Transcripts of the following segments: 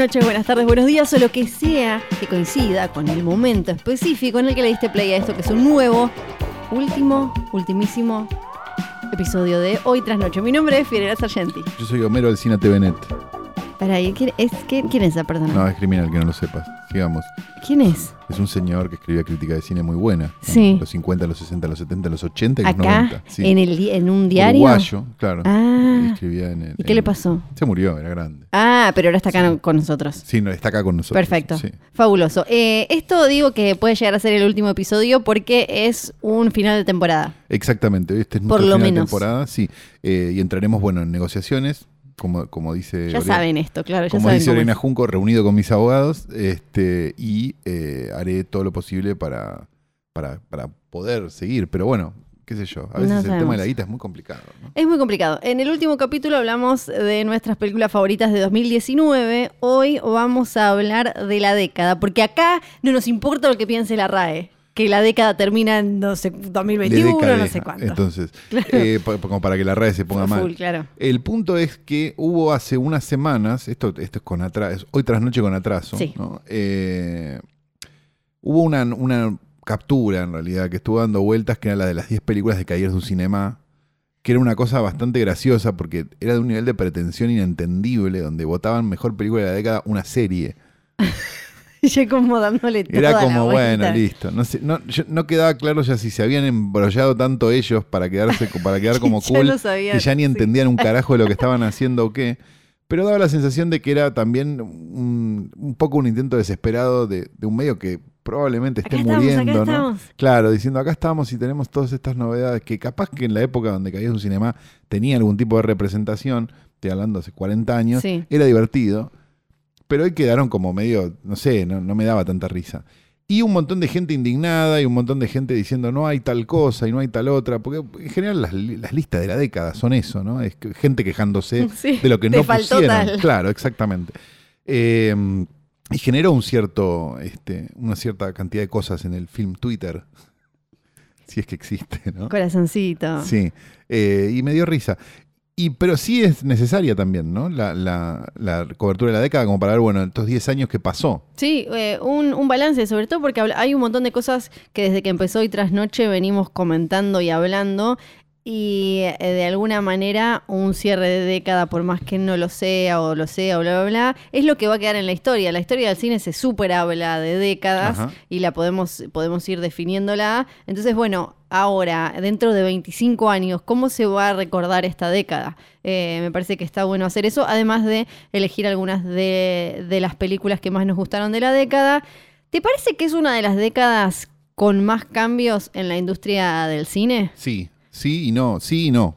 Noches, buenas tardes, buenos días o lo que sea que coincida con el momento específico en el que le diste play a esto, que es un nuevo, último, ultimísimo episodio de Hoy tras Noche. Mi nombre es Fiorella Sargenti. Yo soy Homero del Cine TVNet. Para ¿quién es, quién, quién es esa persona? No, es criminal que no lo sepas. Sigamos. ¿Quién es? Es un señor que escribía crítica de cine muy buena. Sí. Los 50, los 60, los 70, los 80 y los Acá, 90. Sí. en, el, en un diario. Uruguayo, claro. Ah. Escribía en el- ¿Y qué en- le pasó? Se murió, era grande. Ah, pero ahora está acá Sí. con nosotros. Sí, no, está acá con nosotros. Perfecto. Sí. Fabuloso. Eh, esto digo que puede llegar a ser el último episodio porque es un final de temporada. Exactamente. Este es Por nuestro lo final de temporada. Sí. Eh, y entraremos, bueno, en negociaciones, como, como dice. Ya saben esto, claro. Ya Como saben dice Lorena. Junco, reunido con mis abogados, este, y eh, haré todo lo posible para, para, para poder seguir. Pero bueno, qué sé yo. A veces No el tema de la guita es muy complicado. ¿no? Es muy complicado. En el último capítulo hablamos de nuestras películas favoritas de 2019. Hoy vamos a hablar de la década, porque acá no nos importa lo que piense la RAE. Que la década termina en no sé, 2021, De no sé cuánto. Entonces, Claro. eh, como para que la red se ponga mal. claro. El punto es que hubo hace unas semanas, esto, esto es con atraso, hoy tras noche con atraso, Sí. ¿no? Eh, hubo una, una captura en realidad que estuvo dando vueltas que era la de las 10 películas de Cahiers du Cinema, que era una cosa bastante graciosa porque era de un nivel de pretensión inentendible, donde votaban mejor película de la década una serie. Y yo como dándole toda Era la como, bueno, listo. No, sé, no, yo- no quedaba claro ya si se habían embrollado tanto ellos para quedarse para quedar como Ya cool, lo sabían, que ya ni sí. entendían un carajo de lo que estaban haciendo o qué. Pero daba la sensación de que era también un, un poco un intento desesperado de, de un medio que probablemente esté Acá muriendo, ¿no? estamos. Claro, diciendo acá estamos y tenemos todas estas novedades que capaz que en la época donde caía un cinema tenía algún tipo de representación, estoy hablando hace 40 años, Sí. era divertido, pero hoy quedaron como medio, no sé, no, no me daba tanta risa. Y un montón de gente indignada y un montón de gente diciendo no hay tal cosa y no hay tal otra, porque en general las, li- las listas de la década son eso, ¿no? Es gente quejándose Sí, de lo que no faltó pusieron. tal. Claro, exactamente. Eh, y generó un cierto, este, una cierta cantidad de cosas en el film Twitter, si es que existe, ¿no? Corazoncito. Sí, eh, y me dio risa. Y, pero sí es necesaria también, ¿no? La, la- la cobertura de la década, como para ver, bueno, estos 10 años que pasó. Sí, eh, un, un balance, sobre todo porque hay un montón de cosas que desde que empezó hoy tras noche venimos comentando y hablando. Y eh, de alguna manera un cierre de década, por más que no lo sea o lo sea bla, bla, bla, es lo que va a quedar en la historia. La historia del cine se súper habla de décadas Ajá. y la podemos, podemos ir definiéndola. Entonces, bueno, ahora, dentro de 25 años, ¿cómo se va a recordar esta década? Eh, me parece que está bueno hacer eso, además de elegir algunas de, de las películas que más nos gustaron de la década. ¿Te parece que es una de las décadas con más cambios en la industria del cine? Sí, sí y no, sí y no.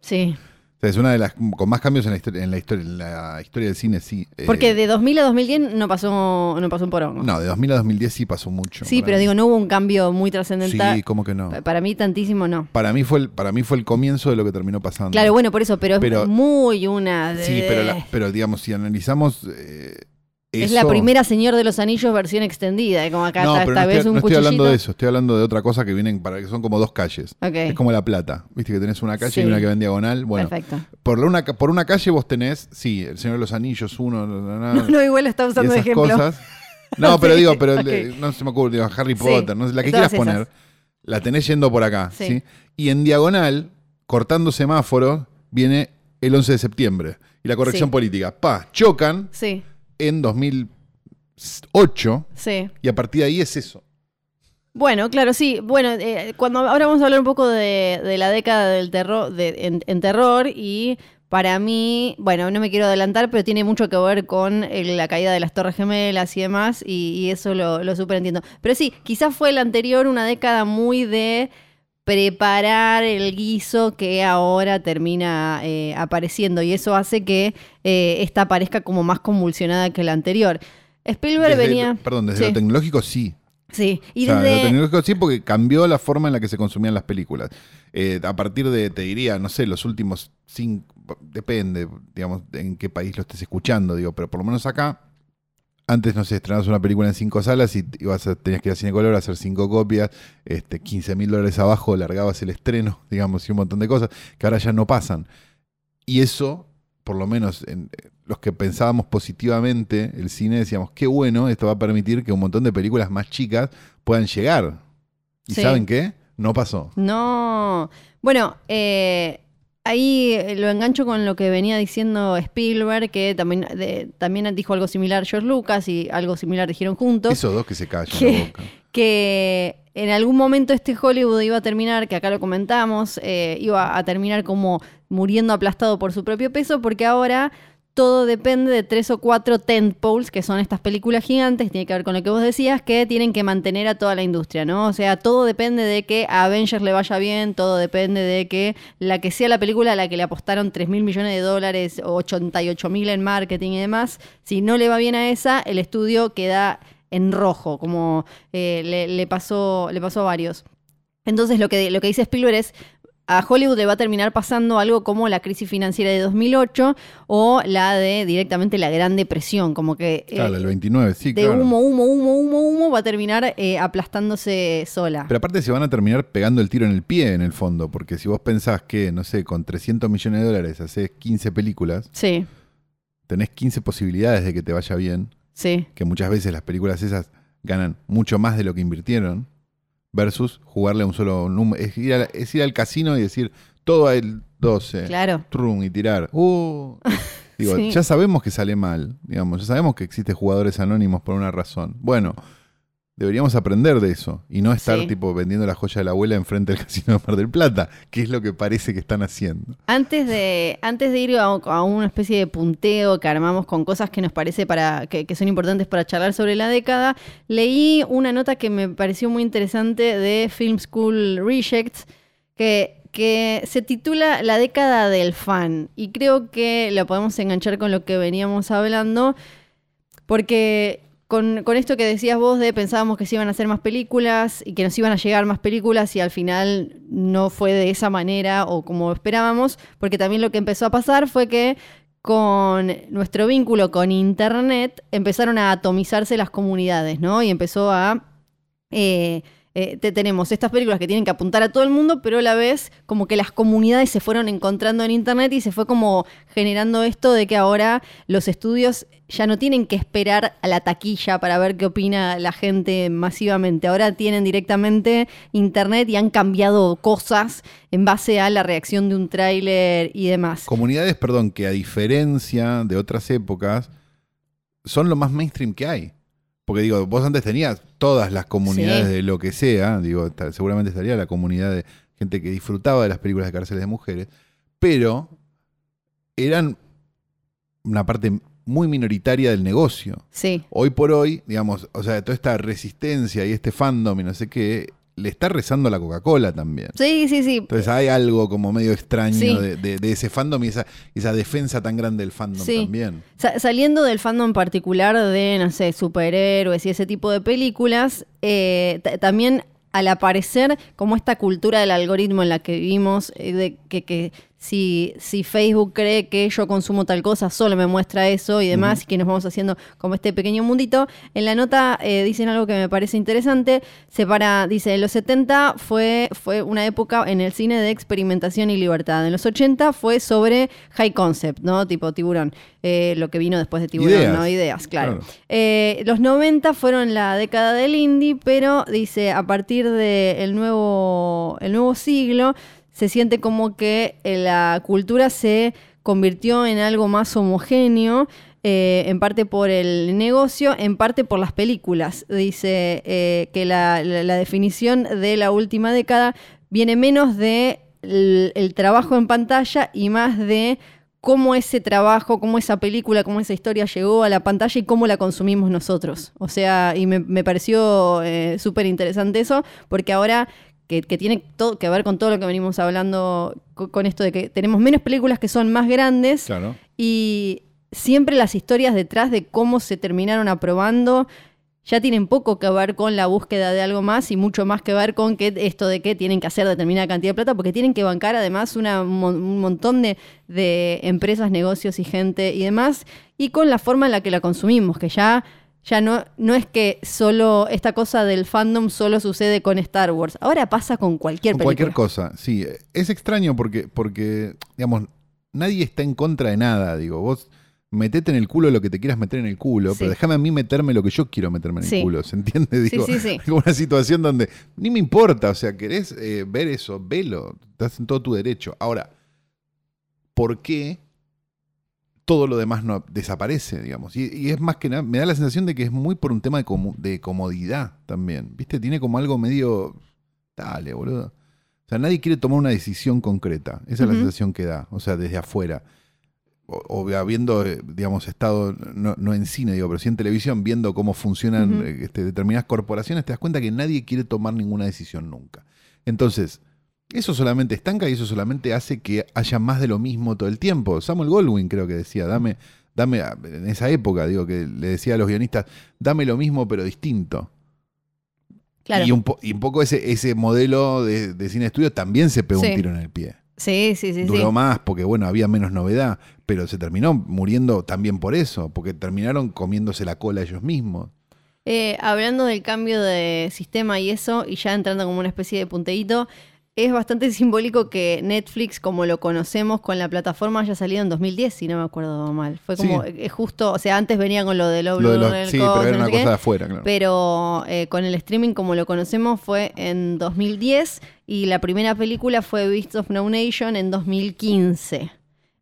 Sí. O sea, es una de las con más cambios en la historia, en la historia, en la historia del cine, sí. Eh, Porque de 2000 a 2010 no pasó, no pasó un porongo. No, de 2000 a 2010 sí pasó mucho. sí, pero mí. digo, no hubo un cambio muy trascendental. Sí, ¿cómo que no? Pa- Para mí tantísimo no. Para mí fue el, para mí fue el comienzo de lo que terminó pasando. Claro, bueno, por eso, pero, Pero- es muy una de... Sí, pero, la- pero digamos, si analizamos. eh, Es la primera Señor de los Anillos versión extendida, como acá No, está, pero esta no, vez estoy, un no estoy hablando de eso, estoy hablando de otra cosa que vienen para que son como dos calles. Es como La Plata, viste que tenés una calle Sí. y una que va en diagonal. Bueno, perfecto. por una, por una calle vos tenés, sí, El Señor de los Anillos, uno, No, no, igual lo está usando de ejemplo. cosas. No, pero Sí, digo, pero no se me ocurre, digo, Harry Sí, Potter, no sé, la que quieras poner, la tenés yendo por acá, Sí. ¿sí? Y en diagonal, cortando semáforo, viene el 11 de septiembre y la corrección Sí. política. Pa, chocan Sí, en 2008 sí. y a partir de ahí es eso. Bueno, claro, sí. Bueno, eh, cuando ahora vamos a hablar un poco de, de la década del terror, de, en, en terror y para mí, bueno, no me quiero adelantar, pero tiene mucho que ver con el- la caída de las Torres Gemelas y demás, y, y eso lo, lo súper entiendo. Pero sí, quizás fue el anterior una década muy de preparar el guiso que ahora termina eh, apareciendo y eso hace que eh, esta parezca como más convulsionada que la anterior. Spielberg Desde venía. perdón, desde sí, lo tecnológico sí. sí. Y O sea, desde. lo tecnológico sí porque cambió la forma en la que se consumían las películas. Eh, a partir de, te diría, no sé, los últimos cinco, depende, digamos, en qué país lo estés escuchando, digo, pero por lo menos acá, antes, no sé, estrenabas una película en cinco salas y ibas a- tenías que ir a Cine Color a hacer cinco copias, este, 15 mil dólares abajo, largabas el estreno, digamos, y un montón de cosas que ahora ya no pasan. Y eso, por lo menos en, eh, los que pensábamos positivamente el cine, decíamos, qué bueno, esto va a permitir que un montón de películas más chicas puedan llegar. ¿Y Sí. saben qué? No pasó. No. Bueno, eh, ahí eh, lo engancho con lo que venía diciendo Spielberg, que también, de- también dijo algo similar George Lucas y algo similar dijeron juntos. Esos dos que se callan ¿Qué? la boca. que en algún momento este Hollywood iba a terminar, que acá lo comentamos, eh, iba a terminar como muriendo aplastado por su propio peso, porque ahora todo depende de tres o cuatro tentpoles, que son estas películas gigantes, tiene que ver con lo que vos decías, que tienen que mantener a toda la industria, ¿no? O sea, todo depende de que a Avengers le vaya bien, todo depende de que la que sea la película a la que le apostaron 3 mil millones de dólares, 88 mil en marketing y demás, si no le va bien a esa, el estudio queda en rojo, como eh, le, pasó, le pasó a varios. Entonces lo que, lo que dice Spielberg es, a Hollywood le va a terminar pasando algo como la crisis financiera de 2008 o la de directamente la Gran Depresión, como que eh, Claro, el 29, sí, de claro. humo, humo, humo, humo, humo va a terminar eh, aplastándose sola. Pero aparte se van a terminar pegando el tiro en el pie en el fondo, porque si vos pensás que, no sé, con 300 millones de dólares haces 15 películas, sí, tenés 15 posibilidades de que te vaya bien, sí, que muchas veces las películas esas ganan mucho más de lo que invirtieron, versus jugarle a un solo número. Es ir, al- es ir al casino y decir todo el 12, claro. trum, y tirar. Uh. Digo, Sí. ya sabemos que sale mal, digamos, ya sabemos que existen jugadores anónimos por una razón. Bueno, deberíamos aprender de eso y no estar Sí. tipo vendiendo la joya de la abuela enfrente del casino de Mar del Plata, que es lo que parece que están haciendo. Antes de, antes de ir a, a una especie de punteo que armamos con cosas que nos parece para, que, que son importantes para charlar sobre la década, leí una nota que me pareció muy interesante de Film School Rejects, que, que se titula La década del fan. Y creo que la podemos enganchar con lo que veníamos hablando, porque con, esto que decías vos de pensábamos que se iban a hacer más películas y que nos iban a llegar más películas y al final no fue de esa manera o como esperábamos, porque también lo que empezó a pasar fue que con nuestro vínculo con Internet empezaron a atomizarse las comunidades, ¿no? Y empezó a... eh, eh, te- tenemos estas películas que tienen que apuntar a todo el mundo, pero a la vez como que las comunidades se fueron encontrando en Internet y se fue como generando esto de que ahora los estudios ya no tienen que esperar a la taquilla para ver qué opina la gente masivamente. Ahora tienen directamente Internet y han cambiado cosas en base a la reacción de un tráiler y demás. Comunidades, perdón, que a diferencia de otras épocas, son lo más mainstream que hay. Porque digo, vos antes tenías todas las comunidades Sí. de lo que sea, digo, seguramente estaría la comunidad de gente que disfrutaba de las películas de cárceles de mujeres, pero eran una parte muy minoritaria del negocio. Sí, Hoy por hoy, digamos, o sea, toda esta resistencia y este fandom y no sé qué, le está rezando a la Coca-Cola también. sí, sí, sí. Entonces hay algo como medio extraño Sí. de, de- de ese fandom y esa, esa defensa tan grande del fandom Sí. también. Sa- saliendo del fandom particular de, no sé, superhéroes y ese tipo de películas, eh, ta- también al aparecer como esta cultura del algoritmo en la que vivimos, eh, de que, que si, si Facebook cree que yo consumo tal cosa, solo me muestra eso y demás, y que nos vamos haciendo como este pequeño mundito. En la nota eh, dicen algo que me parece interesante. Separa, dice, en los 70 fue, fue una época en el cine de experimentación y libertad. En los 80 fue sobre high concept, ¿no? Tipo tiburón. Eh, lo que vino después de tiburón, Ideas. ¿no? Ideas, claro. Claro. Eh, los 90 fueron la década del indie, pero dice, a partir del nuevo, el nuevo siglo, se siente como que eh, la cultura se convirtió en algo más homogéneo, eh, en parte por el negocio, en parte por las películas. Dice eh, que la, la- definición de la última década viene menos de el, el trabajo en pantalla y más de cómo ese trabajo, cómo esa película, cómo esa historia llegó a la pantalla y cómo la consumimos nosotros. O sea, y me, me pareció eh, súper interesante eso, porque ahora que, que tiene todo que ver con todo lo que venimos hablando co- con, esto de que tenemos menos películas que son más grandes Claro. y siempre las historias detrás de cómo se terminaron aprobando ya tienen poco que ver con la búsqueda de algo más y mucho más que ver con que esto de que tienen que hacer determinada cantidad de plata, porque tienen que bancar además una, un montón de, de empresas, negocios y gente y demás, y con la forma en la que la consumimos, que ya ya no, no es que solo esta cosa del fandom solo sucede con Star Wars. Ahora pasa con cualquier Con película. cualquier cosa, sí. Es extraño porque, porque, digamos, nadie está en contra de nada. Digo, vos metete en el culo lo que te quieras meter en el culo, Sí. pero déjame a mí meterme lo que yo quiero meterme en Sí. el culo. ¿Se entiende? Digo, sí, una situación donde ni me importa. O sea, querés eh, ver eso, velo. Estás en todo tu derecho. Ahora, ¿por qué todo lo demás no desaparece, digamos? Y, y es más que nada, me da la sensación de que es muy por un tema de, comodidad también. ¿Viste? Tiene como algo medio. Dale, boludo. O sea, nadie quiere tomar una decisión concreta. Esa es la sensación que da, o sea, desde afuera. O, o habiendo, eh, digamos, estado, no, no en cine, digo, pero sí en televisión, viendo cómo funcionan eh, este, determinadas corporaciones, te das cuenta que nadie quiere tomar ninguna decisión nunca. Entonces, eso solamente estanca y eso solamente hace que haya más de lo mismo todo el tiempo. Samuel Goldwyn creo que decía, dame, dame, en esa época, digo, que le decía a los guionistas, dame lo mismo pero distinto. Claro. Y, un po- y un poco ese, ese modelo de, de cine estudio también se pegó Sí. un tiro en el pie. Sí, sí, sí. Duró sí. más porque, bueno, había menos novedad, pero se terminó muriendo también por eso, porque terminaron comiéndose la cola ellos mismos. Eh, hablando del cambio de sistema y eso, y ya entrando como una especie de punteíto, es bastante simbólico que Netflix, como lo conocemos con la plataforma, haya salido en 2010, si no me acuerdo mal. Fue como Sí. eh, justo, o sea, antes venían con lo de Love Lo de los- el sí, coso, pero era no una qué. cosa de afuera, claro. Pero eh, con el streaming como lo conocemos fue en 2010 y la primera película fue Beasts of No Nation en 2015.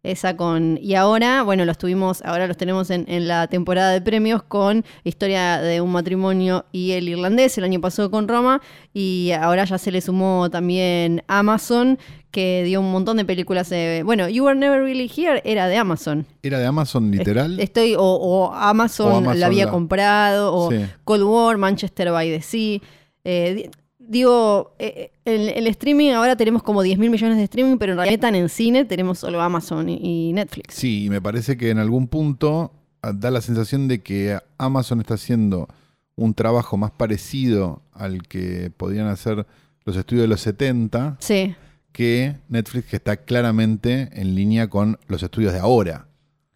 Esa con. Y ahora, bueno, los tuvimos, ahora los tenemos en, en la temporada de premios con Historia de un matrimonio y el irlandés, el año pasado con Roma, y ahora ya se le sumó también Amazon, que dio un montón de películas. de- bueno, You Were Never Really Here era de Amazon. ¿Era de Amazon literal? Estoy, o, o Amazon, O Amazon la había la- comprado, o Sí. Cold War, Manchester by the Sea. Eh, digo, eh, el, el streaming, ahora tenemos como 10 mil millones de streaming, pero en realidad tan en cine tenemos solo Amazon y, y Netflix. Sí, y me parece que en algún punto ah, da la sensación de que Amazon está haciendo un trabajo más parecido al que podían hacer los estudios de los 70 Sí, que Netflix, que está claramente en línea con los estudios de ahora.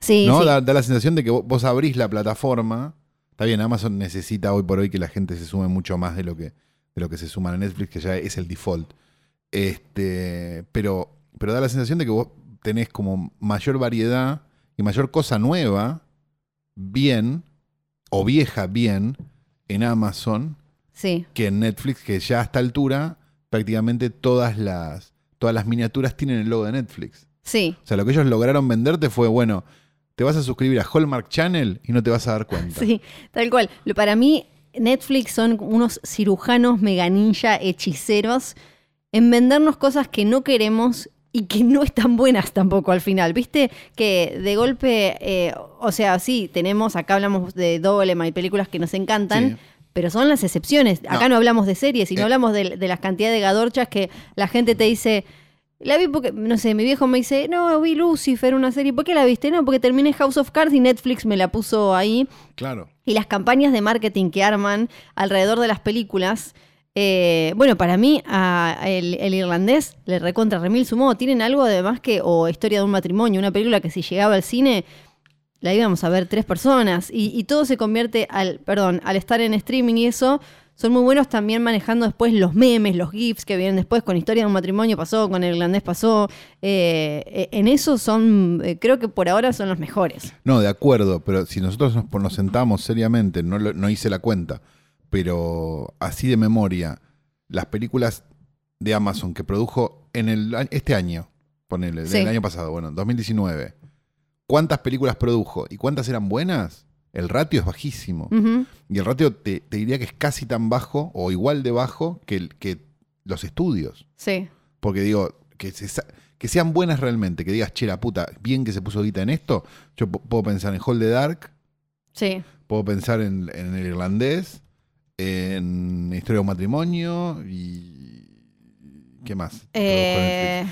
sí, ¿no? sí. Da, da la sensación de que vo- vos abrís la plataforma. Está bien, Amazon necesita hoy por hoy que la gente se sume mucho más de lo que, de lo que se suman a Netflix, que ya es el default. Este, pero, pero da la sensación de que vos tenés como mayor variedad y mayor cosa nueva, bien, o vieja bien, en Amazon, sí. que en Netflix, que ya a esta altura prácticamente todas las, todas las miniaturas tienen el logo de Netflix. Sí, O sea, lo que ellos lograron venderte fue, bueno, te vas a suscribir a Hallmark Channel y no te vas a dar cuenta. sí, tal cual. Lo- Para mí, Netflix son unos cirujanos mega ninja hechiceros en vendernos cosas que no queremos y que no están buenas tampoco al final. Viste que de golpe, eh, o sea, sí, tenemos, acá hablamos de Dolema y películas que nos encantan. Sí. Pero son las excepciones. Acá No. no, hablamos de series, sino Eh. hablamos de, de las cantidades de gadorchas que la gente te dice. La vi porque, no sé, mi viejo me dice, no, vi Lucifer, una serie. ¿Por qué la viste? No, porque terminé House of Cards y Netflix me la puso ahí. Claro. Y las campañas de marketing que arman alrededor de las películas. eh, bueno, para mí, el irlandés le recontra remil sumó. Tienen algo además que, o historia de un matrimonio, una película que si llegaba al cine, la íbamos a ver tres personas. Y, y todo se convierte al, perdón, al estar en streaming y eso. Son muy buenos también manejando después los memes, los GIFs que vienen después con historia de un matrimonio pasó, con el irlandés pasó. Eh, eh, en eso son, eh, creo que por ahora son los mejores. No, de acuerdo, pero si nosotros nos, nos sentamos seriamente, no, no hice la cuenta, pero así de memoria, las películas de Amazon que produjo en el este año, ponele, Sí. del año pasado, bueno, 2019, ¿cuántas películas produjo y cuántas eran buenas? El ratio es bajísimo. Y el ratio te, te diría que es casi tan bajo o igual de bajo que, el- que los estudios. Sí. Porque digo, que, se sa- que sean buenas realmente, que digas, che, la puta, bien que se puso guita en esto. Yo puedo pensar en Hall the Dark, Sí. puedo pensar en, en el irlandés, en Historia de un matrimonio y. ¿Qué más? Eh,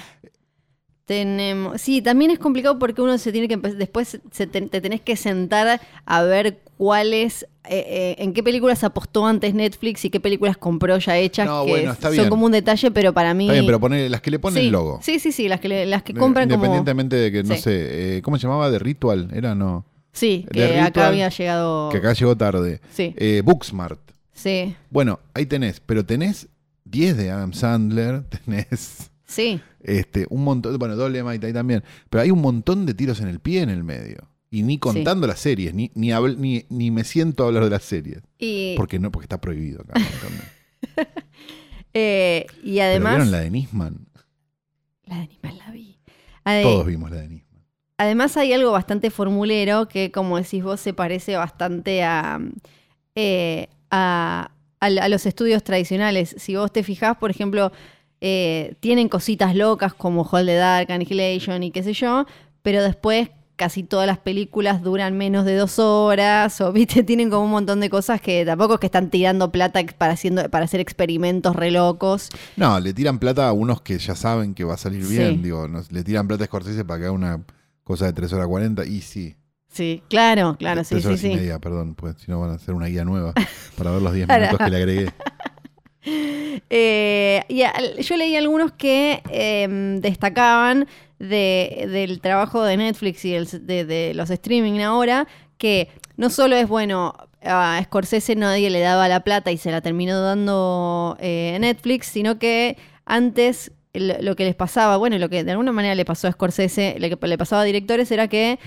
Tenemos, sí, también es complicado porque uno se tiene que después se te, te tenés que sentar a ver cuáles, eh, eh, en qué películas apostó antes Netflix y qué películas compró ya hechas, No, que bueno, está son como un detalle, pero para mí... Está bien, pero poner las que le ponen sí, el logo. Sí, sí, sí, las que, le- las que compran como... Independientemente de que, no Sí. sé, eh, ¿cómo se llamaba? De Ritual, era no. Sí, que acá había llegado... Que acá llegó tarde. Sí, Eh, Booksmart. sí, Bueno, ahí tenés, pero tenés 10 de Adam Sandler, tenés sí. este, un montón, bueno, Dolemite ahí también, pero hay un montón de tiros en el pie en el medio. Y ni contando las series, ni, ni, habl- ni, ni me siento a hablar de las series. Y, Porque no, porque está prohibido acá. eh, y Pero además... vieron la de Nisman. La de Animal la vi. Ade- Todos vimos la de Nisman. Además hay algo bastante formulero que, como decís vos, se parece bastante a, eh, a, a- a los estudios tradicionales. Si vos te fijás, por ejemplo, eh, tienen cositas locas como Hold the Dark, Annihilation y qué sé yo, pero después casi todas las películas duran menos de dos horas, o viste, tienen como un montón de cosas que tampoco es que están tirando plata para, haciendo, para hacer experimentos re locos. No, le tiran plata a unos que ya saben que va a salir Sí. bien. Digo, le tiran plata a Scorsese para que haga una cosa de 3 horas 40 y sí. Sí, claro, claro, sí, 3 sí, y sí. media, perdón, pues si no van a hacer una guía nueva para ver los 10 Para- minutos que le agregué. Eh, y yo leí algunos que em, destacaban de- del trabajo de Netflix y de, los streaming ahora, que no solo es bueno, a Scorsese nadie le daba la plata y se la terminó dando eh, Netflix, sino que antes lo que les pasaba, bueno, lo que de alguna manera le pasó a Scorsese, lo que le pasaba a directores era que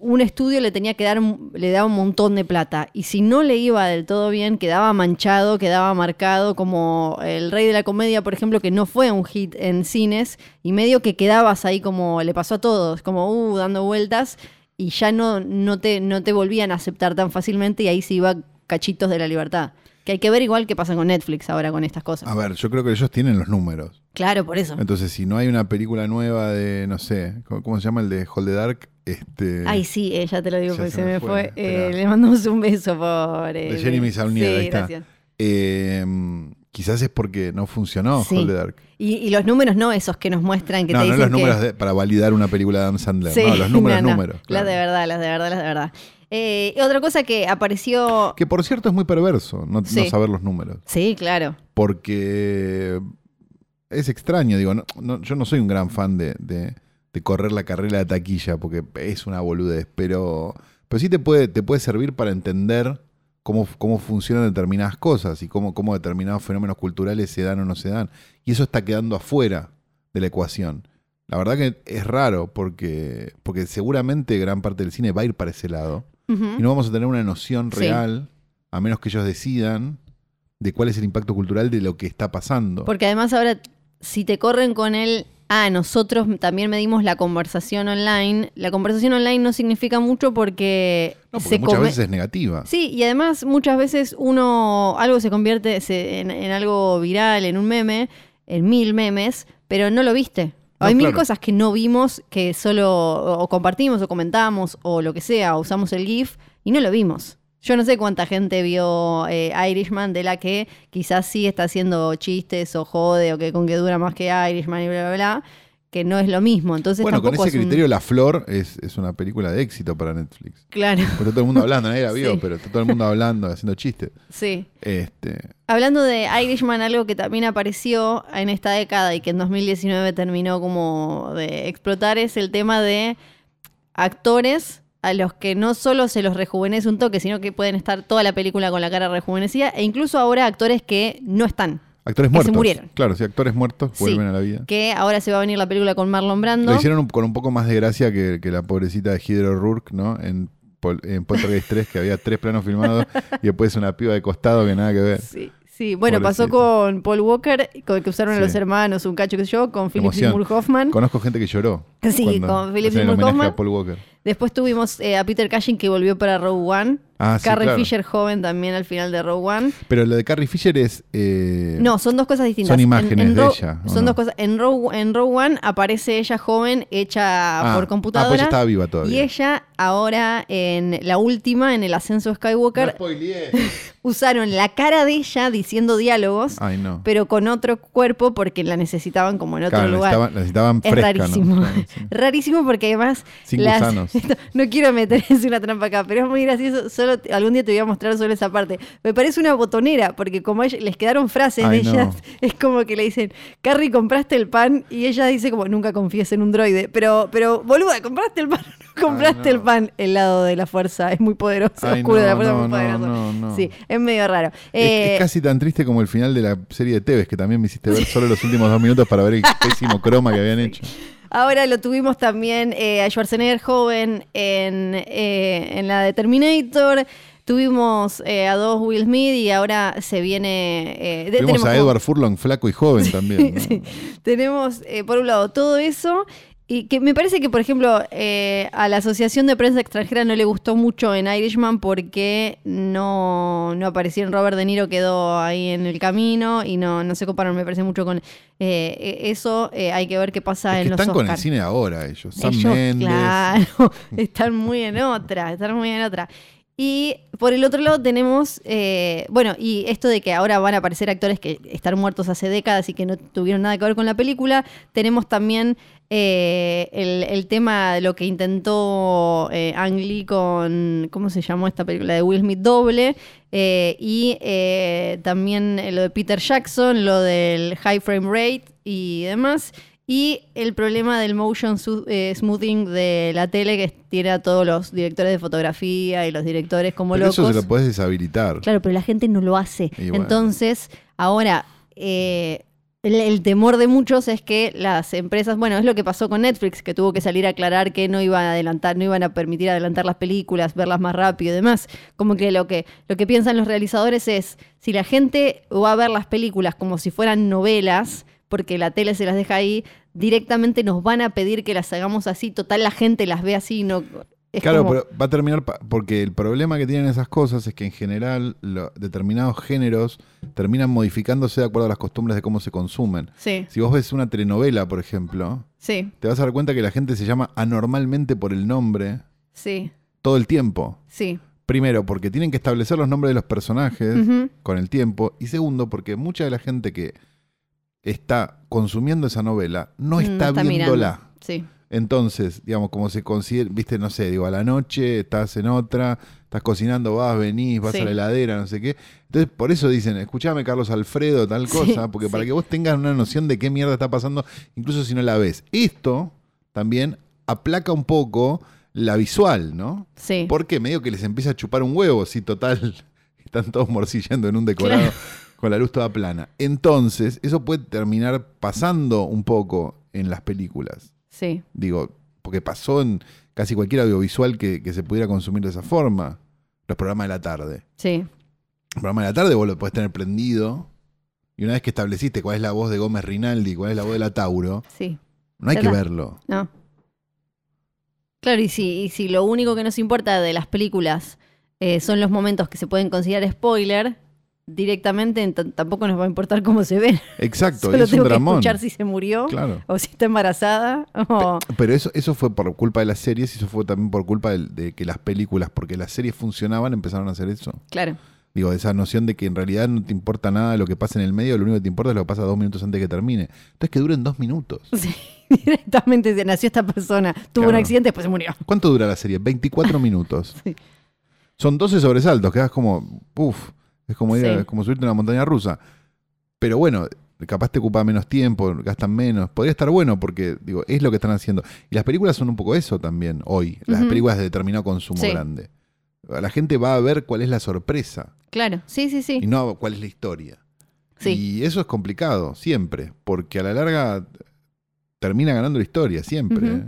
un estudio le tenía que dar, le daba un montón de plata. Y si no le iba del todo bien, quedaba manchado, quedaba marcado, como El Rey de la Comedia, por ejemplo, que no fue un hit en cines, y medio que quedabas ahí como le pasó a todos, como uh, dando vueltas, y ya no, no, te, no te volvían a aceptar tan fácilmente, y ahí se iba cachitos de la libertad. Que hay que ver igual qué pasa con Netflix ahora con estas cosas. A ver, yo creo que ellos tienen los números. Claro, por eso. Entonces, si no hay una película nueva de, no sé, ¿cómo, cómo se llama el de Hold the Dark? Este, Ay, sí, eh, ya te lo digo porque se me fue, fue. Eh, le mandamos un beso, pobre. De Jeremy Saulnier, Sí, ahí está. gracias. eh, quizás es porque no funcionó Sí. Hold the Dark. Y, y los números no esos que nos muestran que No, te no dicen los números que... de- para validar una película de Adam Sandler. Sí, no, los números, no, no. números. Las claro. de verdad, las de verdad, las de verdad. Eh, otra cosa que apareció... Que por cierto es muy perverso no, saber los números. Sí, claro. Porque es extraño, digo, no- no- yo no soy un gran fan de, de- de correr la carrera de taquilla, porque es una boludez, pero, pero sí te puede, te puede servir para entender cómo, cómo funcionan determinadas cosas y cómo, cómo determinados fenómenos culturales se dan o no se dan. Y eso está quedando afuera de la ecuación. La verdad que es raro porque, porque seguramente gran parte del cine va a ir para ese lado Y no vamos a tener una noción Sí. real, a menos que ellos decidan, de cuál es el impacto cultural de lo que está pasando. Porque además ahora, si te corren con el... Ah, nosotros también medimos la conversación online. La conversación online no significa mucho porque, no, porque se muchas veces es negativa. Sí, y además muchas veces uno, algo se convierte se- en, en algo viral, en un meme, en mil memes, pero no lo viste. No, Hay mil claro. cosas que no vimos, que solo o compartimos o comentamos o lo que sea, o usamos el GIF y no lo vimos. Yo no sé cuánta gente vio eh, Irishman de la que quizás sí está haciendo chistes o jode o que con que dura más que Irishman y bla, bla, bla, que no es lo mismo. Entonces bueno, con ese es un- criterio, La Flor es, es una película de éxito para Netflix. Claro, está todo el mundo hablando, nadie la vio, Sí. pero está todo el mundo hablando, haciendo chistes. sí. Este, Hablando de Irishman, algo que también apareció en esta década y que en 2019 terminó como de explotar es el tema de actores a los que no solo se los rejuvenece un toque, sino que pueden estar toda la película con la cara rejuvenecida e incluso ahora actores que no están, actores Que se muertos. murieron. Claro, si actores muertos Sí. vuelven a la vida. que ahora se va a venir la película con Marlon Brando. Lo hicieron un- con un poco más de gracia que, que la pobrecita de Hidro Rourke, ¿no? En, Pol- en Poltergeist 3, que había tres planos filmados y después una piba de costado que nada que ver. Sí, sí. Bueno, pasó Pobrecito. con Paul Walker, con que usaron a Sí. los hermanos, un cacho que yo, con Philip Emoción. Seymour Hoffman. Conozco gente que lloró. Sí, con Philip el Seymour homenaje Hoffman. a Paul Walker. Después tuvimos eh, a Peter Cushing que volvió para Rogue One, Ah, sí, Carrie claro. Fisher joven también al final de Rogue One. Pero lo de Carrie Fisher es. eh, No, son dos cosas distintas. Son imágenes de Ro- ella, ¿o Son no? dos cosas. En Rogue, en Rogue One aparece ella joven, hecha ah, por Ah, computadora. pues ya estaba viva todavía. y ella ahora en la última, en el ascenso Skywalker, No usaron la cara de ella diciendo diálogos, Ay, no. pero con otro cuerpo porque la necesitaban como en otro Claro, lugar. necesitaban, necesitaban Es fresca, ¿no? rarísimo. Rarísimo porque además. Sin gusanos. No quiero meter es una trampa acá, pero es muy gracioso. Solo te- algún día te voy a mostrar solo esa parte. Me parece una botonera, porque como a ella- les quedaron frases Ay, de no. ellas, es como que le dicen, Carrie, compraste el pan, y ella dice como, nunca confíes en un droide. Pero, pero, boluda, compraste el pan, no compraste no. el pan. El lado de la fuerza es muy poderoso, Ay, oscuro de la fuerza es muy poderoso. Sí, es medio raro. Es, Eh, es casi tan triste como el final de la serie de Tevez, que también me hiciste ver solo los últimos dos minutos para ver el pésimo croma que habían hecho. Ahora lo tuvimos también eh, a Schwarzenegger joven en, eh, en la de Terminator. Tuvimos eh, a dos Will Smith y ahora se viene. eh, de- Tuvimos a Edward Furlong flaco y joven también. ¿no? Sí. Tenemos, eh, por un lado, todo eso. Y que me parece que, por ejemplo, eh, a la Asociación de Prensa Extranjera no le gustó mucho en Irishman porque no, no aparecieron. Robert De Niro quedó ahí en el camino y no, no se comparan, me parece mucho con eh, eso. eh, hay que ver qué pasa Es en que los están con el cine ahora ellos. Sam Ellos, Mendes. claro, están muy en otra, están muy en otra. Y por el otro lado tenemos, eh, bueno, y esto de que ahora van a aparecer actores que están muertos hace décadas y que no tuvieron nada que ver con la película, tenemos también eh, el, tema de lo que intentó eh, Ang Lee con, ¿cómo se llamó esta película? De Will Smith doble, eh, y también lo de Peter Jackson, lo del high frame rate y demás. Y el problema del motion eh, smoothing de la tele que tiene a todos los directores de fotografía y los directores como Pero locos. eso se lo puedes deshabilitar. Claro, pero la gente no lo hace. Bueno. Entonces, ahora, eh, el, el temor de muchos es que las empresas, bueno, es lo que pasó con Netflix, que tuvo que salir a aclarar que no iban a adelantar, no iban a permitir adelantar las películas, verlas más rápido y demás. Como que lo que, lo que piensan los realizadores es, si la gente va a ver las películas como si fueran novelas, porque la tele se las deja ahí, directamente nos van a pedir que las hagamos así, total la gente las ve así, no... es claro, como- pero va a terminar, porque el problema que tienen esas cosas es que en general lo- determinados géneros terminan modificándose de acuerdo a las costumbres de cómo se consumen. Sí, Si vos ves una telenovela, por ejemplo, sí, te vas a dar cuenta que la gente se llama anormalmente por el nombre sí, todo el tiempo. sí. Primero, porque tienen que establecer los nombres de los personajes con el tiempo. Y segundo, porque mucha de la gente que está consumiendo esa novela no Mm, está, está viéndola. Sí. Entonces, digamos, como se considera, viste, no sé, digo, a la noche estás en otra, estás cocinando, vas, venís, vas Sí. a la heladera, no sé qué. Entonces, por eso dicen, escuchame Carlos Alfredo, tal Sí, cosa, porque para que vos tengas una noción de qué mierda está pasando, incluso si no la ves. Esto también aplaca un poco la visual, ¿no? Sí. Porque medio que les empieza a chupar un huevo, si total están todos morcillando en un decorado Claro. Con la luz toda plana. Entonces, eso puede terminar pasando un poco en las películas. Sí. Digo, porque pasó en casi cualquier audiovisual que, que se pudiera consumir de esa forma. Los programas de la tarde. Sí. El programa de la tarde vos lo podés tener prendido. Y una vez que estableciste cuál es la voz de Gómez Rinaldi, cuál es la voz de la Tauro, Sí. no hay que verlo. No. Claro, y si, y si lo único que nos importa de las películas eh, son los momentos que se pueden considerar spoiler, directamente tampoco nos va a importar cómo se ven. Exacto, Solo es un tengo que escuchar si se murió Claro. o si está embarazada. o- Pero eso, eso fue por culpa de las series y eso fue también por culpa de, que las películas, porque las series funcionaban, empezaron a hacer eso. Claro. Digo, esa noción de que en realidad no te importa nada de lo que pasa en el medio, lo único que te importa es lo que pasa dos minutos antes de que termine. Entonces que duren dos minutos. Sí, directamente se nació esta persona, tuvo un accidente, después se murió. ¿Cuánto dura la serie? 24 minutos. Sí. Son 12 sobresaltos, quedas como, uff, es como, ir Sí. como subirte a una montaña rusa. Pero bueno, capaz te ocupa menos tiempo, gastan menos. Podría estar bueno porque, digo, es lo que están haciendo. Y las películas son un poco eso también hoy, las películas de determinado consumo Sí. grande. La gente va a ver cuál es la sorpresa Claro, sí, sí, sí. y no cuál es la historia. Sí. Y eso es complicado, siempre, porque a la larga termina ganando la historia, siempre. ¿eh?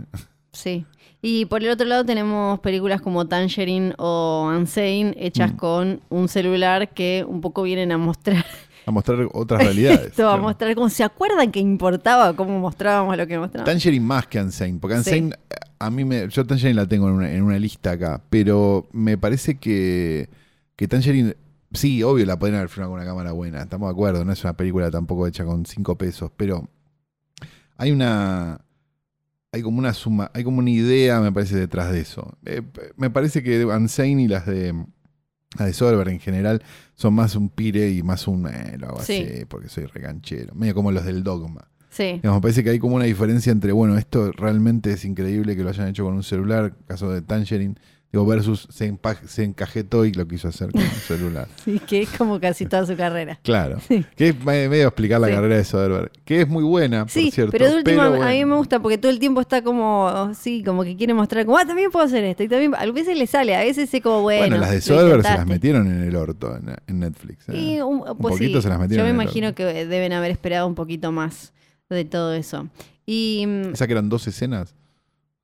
Sí. Y por el otro lado tenemos películas como Tangerine o Unsane hechas Mm. con un celular que un poco vienen a mostrar A mostrar otras realidades. esto, a mostrar cómo se acuerdan que importaba cómo mostrábamos lo que mostrábamos. Tangerine más que Unsane, porque Sí. Unsane a mí me. Yo Tangerine la tengo en una, en una lista acá, pero me parece que, que Tangerine. Sí, obvio, la pueden haber filmado con una cámara buena, estamos de acuerdo, no es una película tampoco hecha con cinco pesos, pero hay una. Hay como una suma, hay como una idea, me parece, detrás de eso. Eh, me parece que Unsane y las de. Las de Soderbergh en general son más un pire y más un. Eh, lo hago Sí. así porque soy reganchero. Medio como los del dogma. Sí. Digamos, me parece que hay como una diferencia entre, bueno, esto realmente es increíble que lo hayan hecho con un celular, caso de Tangerine, digo, versus se, se encajetó y lo quiso hacer con un celular. Sí, que es como casi toda su carrera. Claro. Sí. Que es me- medio explicar la Sí. carrera de Soderbergh, que es muy buena, Sí, por cierto. pero de última a mí me gusta porque todo el tiempo está como, sí, como que quiere mostrar como, ah, también puedo hacer esto. Y también, a veces le sale, a veces es como, bueno. Bueno, las de Soderbergh se las metieron en el orto, en, en Netflix. ¿eh? Y un, pues poquito sí, se las metieron Yo me en el imagino orto. que deben haber esperado un poquito más de todo eso. Y, mm, Esa que eran dos escenas,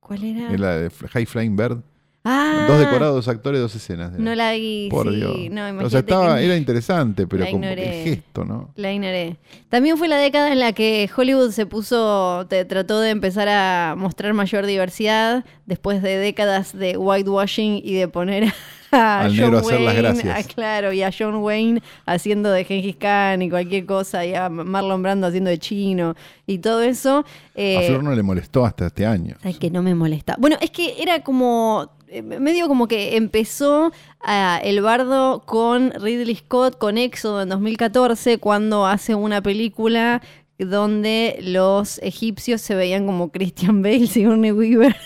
¿cuál era? la de High Flying Bird. Ah, Dos decorados, dos actores, dos escenas. No la vi, Por sí, Dios. no, o sea, estaba, era interesante, pero como el gesto, ¿no? La ignoré. También fue la década en la que Hollywood se puso, te, trató de empezar a mostrar mayor diversidad después de décadas de whitewashing y de poner a Al John negro hacer las gracias. a- claro, y a John Wayne haciendo de Gengis Khan y cualquier cosa, y a Marlon Brando haciendo de chino y todo eso. eh, a Flor no le molestó hasta este año. Ay, que no me molesta. Bueno, es que era como. eh, Medio como que empezó ah, el bardo con Ridley Scott, con Éxodo en 2014, cuando hace una película donde los egipcios se veían como Christian Bale, Sigourney Weaver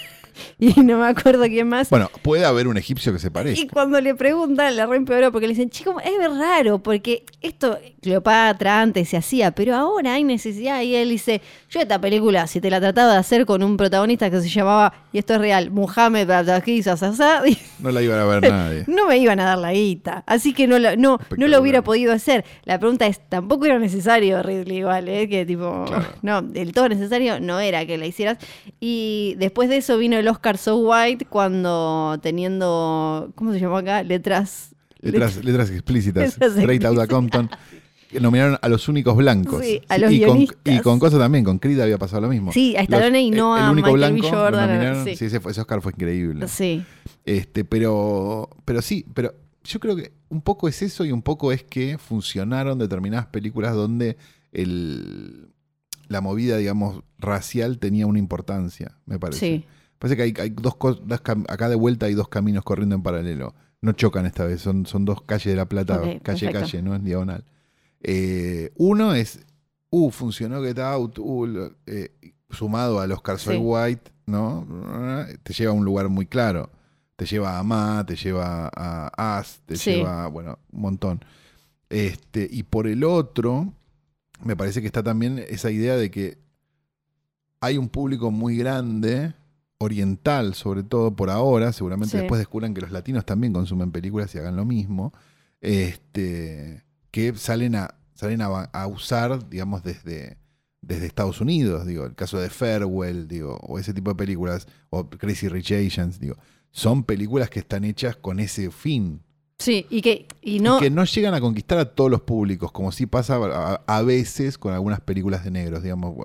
y no me acuerdo quién más. Bueno, puede haber un egipcio que se Y parezca. cuando le preguntan, la re empeoró porque le dicen, chico, es raro, porque esto Cleopatra antes se hacía, pero ahora hay necesidad. Y él dice, yo esta película, si te la trataba de hacer con un protagonista que se llamaba, y esto es real, Muhammad No la iban a ver nadie. no me iban a dar la guita. Así que no lo, no, no lo hubiera podido hacer. La pregunta es, tampoco era necesario, Ridley, igual, ¿eh? Que tipo, Claro. no, del todo necesario no era que la hicieras. Y después de eso vino el Oscar So White cuando teniendo, ¿cómo se llamó acá? Letras. Letras, letras explícitas. Letras Straight Outta Compton. Que Nominaron a los únicos blancos. Sí, a los y, con, y con cosas también, con Creed había pasado lo mismo. Sí, a Stallone y no el, a único Michael blanco Jordan, sí. Sí, ese, fue- ese Oscar fue increíble. Sí. Este, pero, pero sí, pero yo creo que un poco es eso y un poco es que funcionaron determinadas películas donde el, la movida, digamos, racial tenía una importancia, me parece. Sí. Parece que hay, hay dos cosas, acá de vuelta hay dos caminos corriendo en paralelo. No chocan esta vez, son, son dos calles de La Plata, calle perfecto. calle, no es diagonal. Eh, uno es, uh, funcionó Get Out, uh, eh, sumado al Oscar Soy Sí. White, ¿no? Te lleva a un lugar muy claro. Te lleva a Ma, te lleva a As, te Sí. lleva, bueno, un montón. Este, y por el otro, me parece que está también esa idea de que hay un público muy grande, oriental sobre todo por ahora, seguramente Sí. después descubran que los latinos también consumen películas y hagan lo mismo, este, que salen a, salen a, a usar, digamos, desde, desde Estados Unidos, digo, el caso de Farewell, digo, o ese tipo de películas, o Crazy Rich Asians, digo, son películas que están hechas con ese fin, Sí, y que y no, y que no llegan a conquistar a todos los públicos, como sí pasa a, a veces con algunas películas de negros, digamos.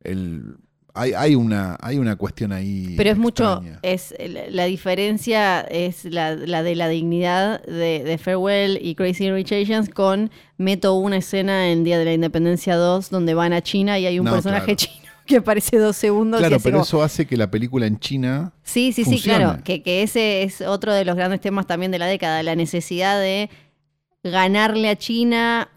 El, hay, hay, una, hay una cuestión ahí. Pero es mucho, es la diferencia es la, la de la dignidad de, de Farewell y Crazy Rich Asians con meto una escena en Día de la Independencia 2 donde van a China y hay un No, personaje claro. chino que aparece dos segundos. Claro, pero como- eso hace que la película en China. Sí, sí, sí, claro. Que, que ese es otro de los grandes temas también de la década, la necesidad de ganarle a China,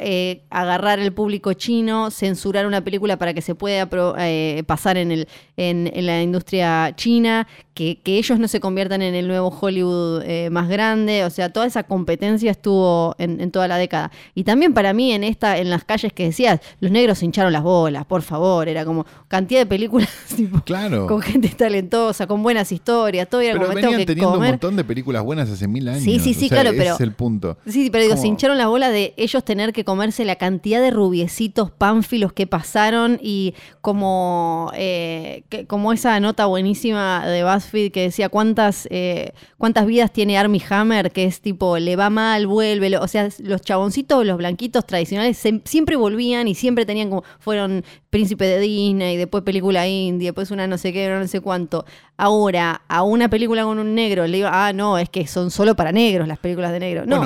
eh, agarrar el público chino, censurar una película para que se pueda pro- eh, pasar en, el, en, en la industria china, que, que ellos no se conviertan en el nuevo Hollywood eh, más grande. O sea, toda esa competencia estuvo en, en toda la década. Y también para mí en esta, en las calles que decías, los negros se hincharon las bolas, por favor. Era como cantidad de películas tipo, Claro. con gente talentosa, con buenas historias, todo era Pero como venían que teniendo un comer. montón de películas buenas hace mil años. Sí, sí, sí, O sea, claro, ese pero- es el punto. Sí, pero digo, se hincharon la bola de ellos tener que comerse la cantidad de rubiecitos pánfilos que pasaron y como, eh, que- como esa nota buenísima de BuzzFeed que decía cuántas, eh, cuántas vidas tiene Armie Hammer, que es tipo, le va mal, vuelve, o sea, los chaboncitos, los blanquitos tradicionales se- siempre volvían y siempre tenían como, fueron príncipe de Disney, después película indie, después una no sé qué, no sé cuánto. Ahora, a una película con un negro, le digo, ah, no, es que son solo para negros las películas de negro. No,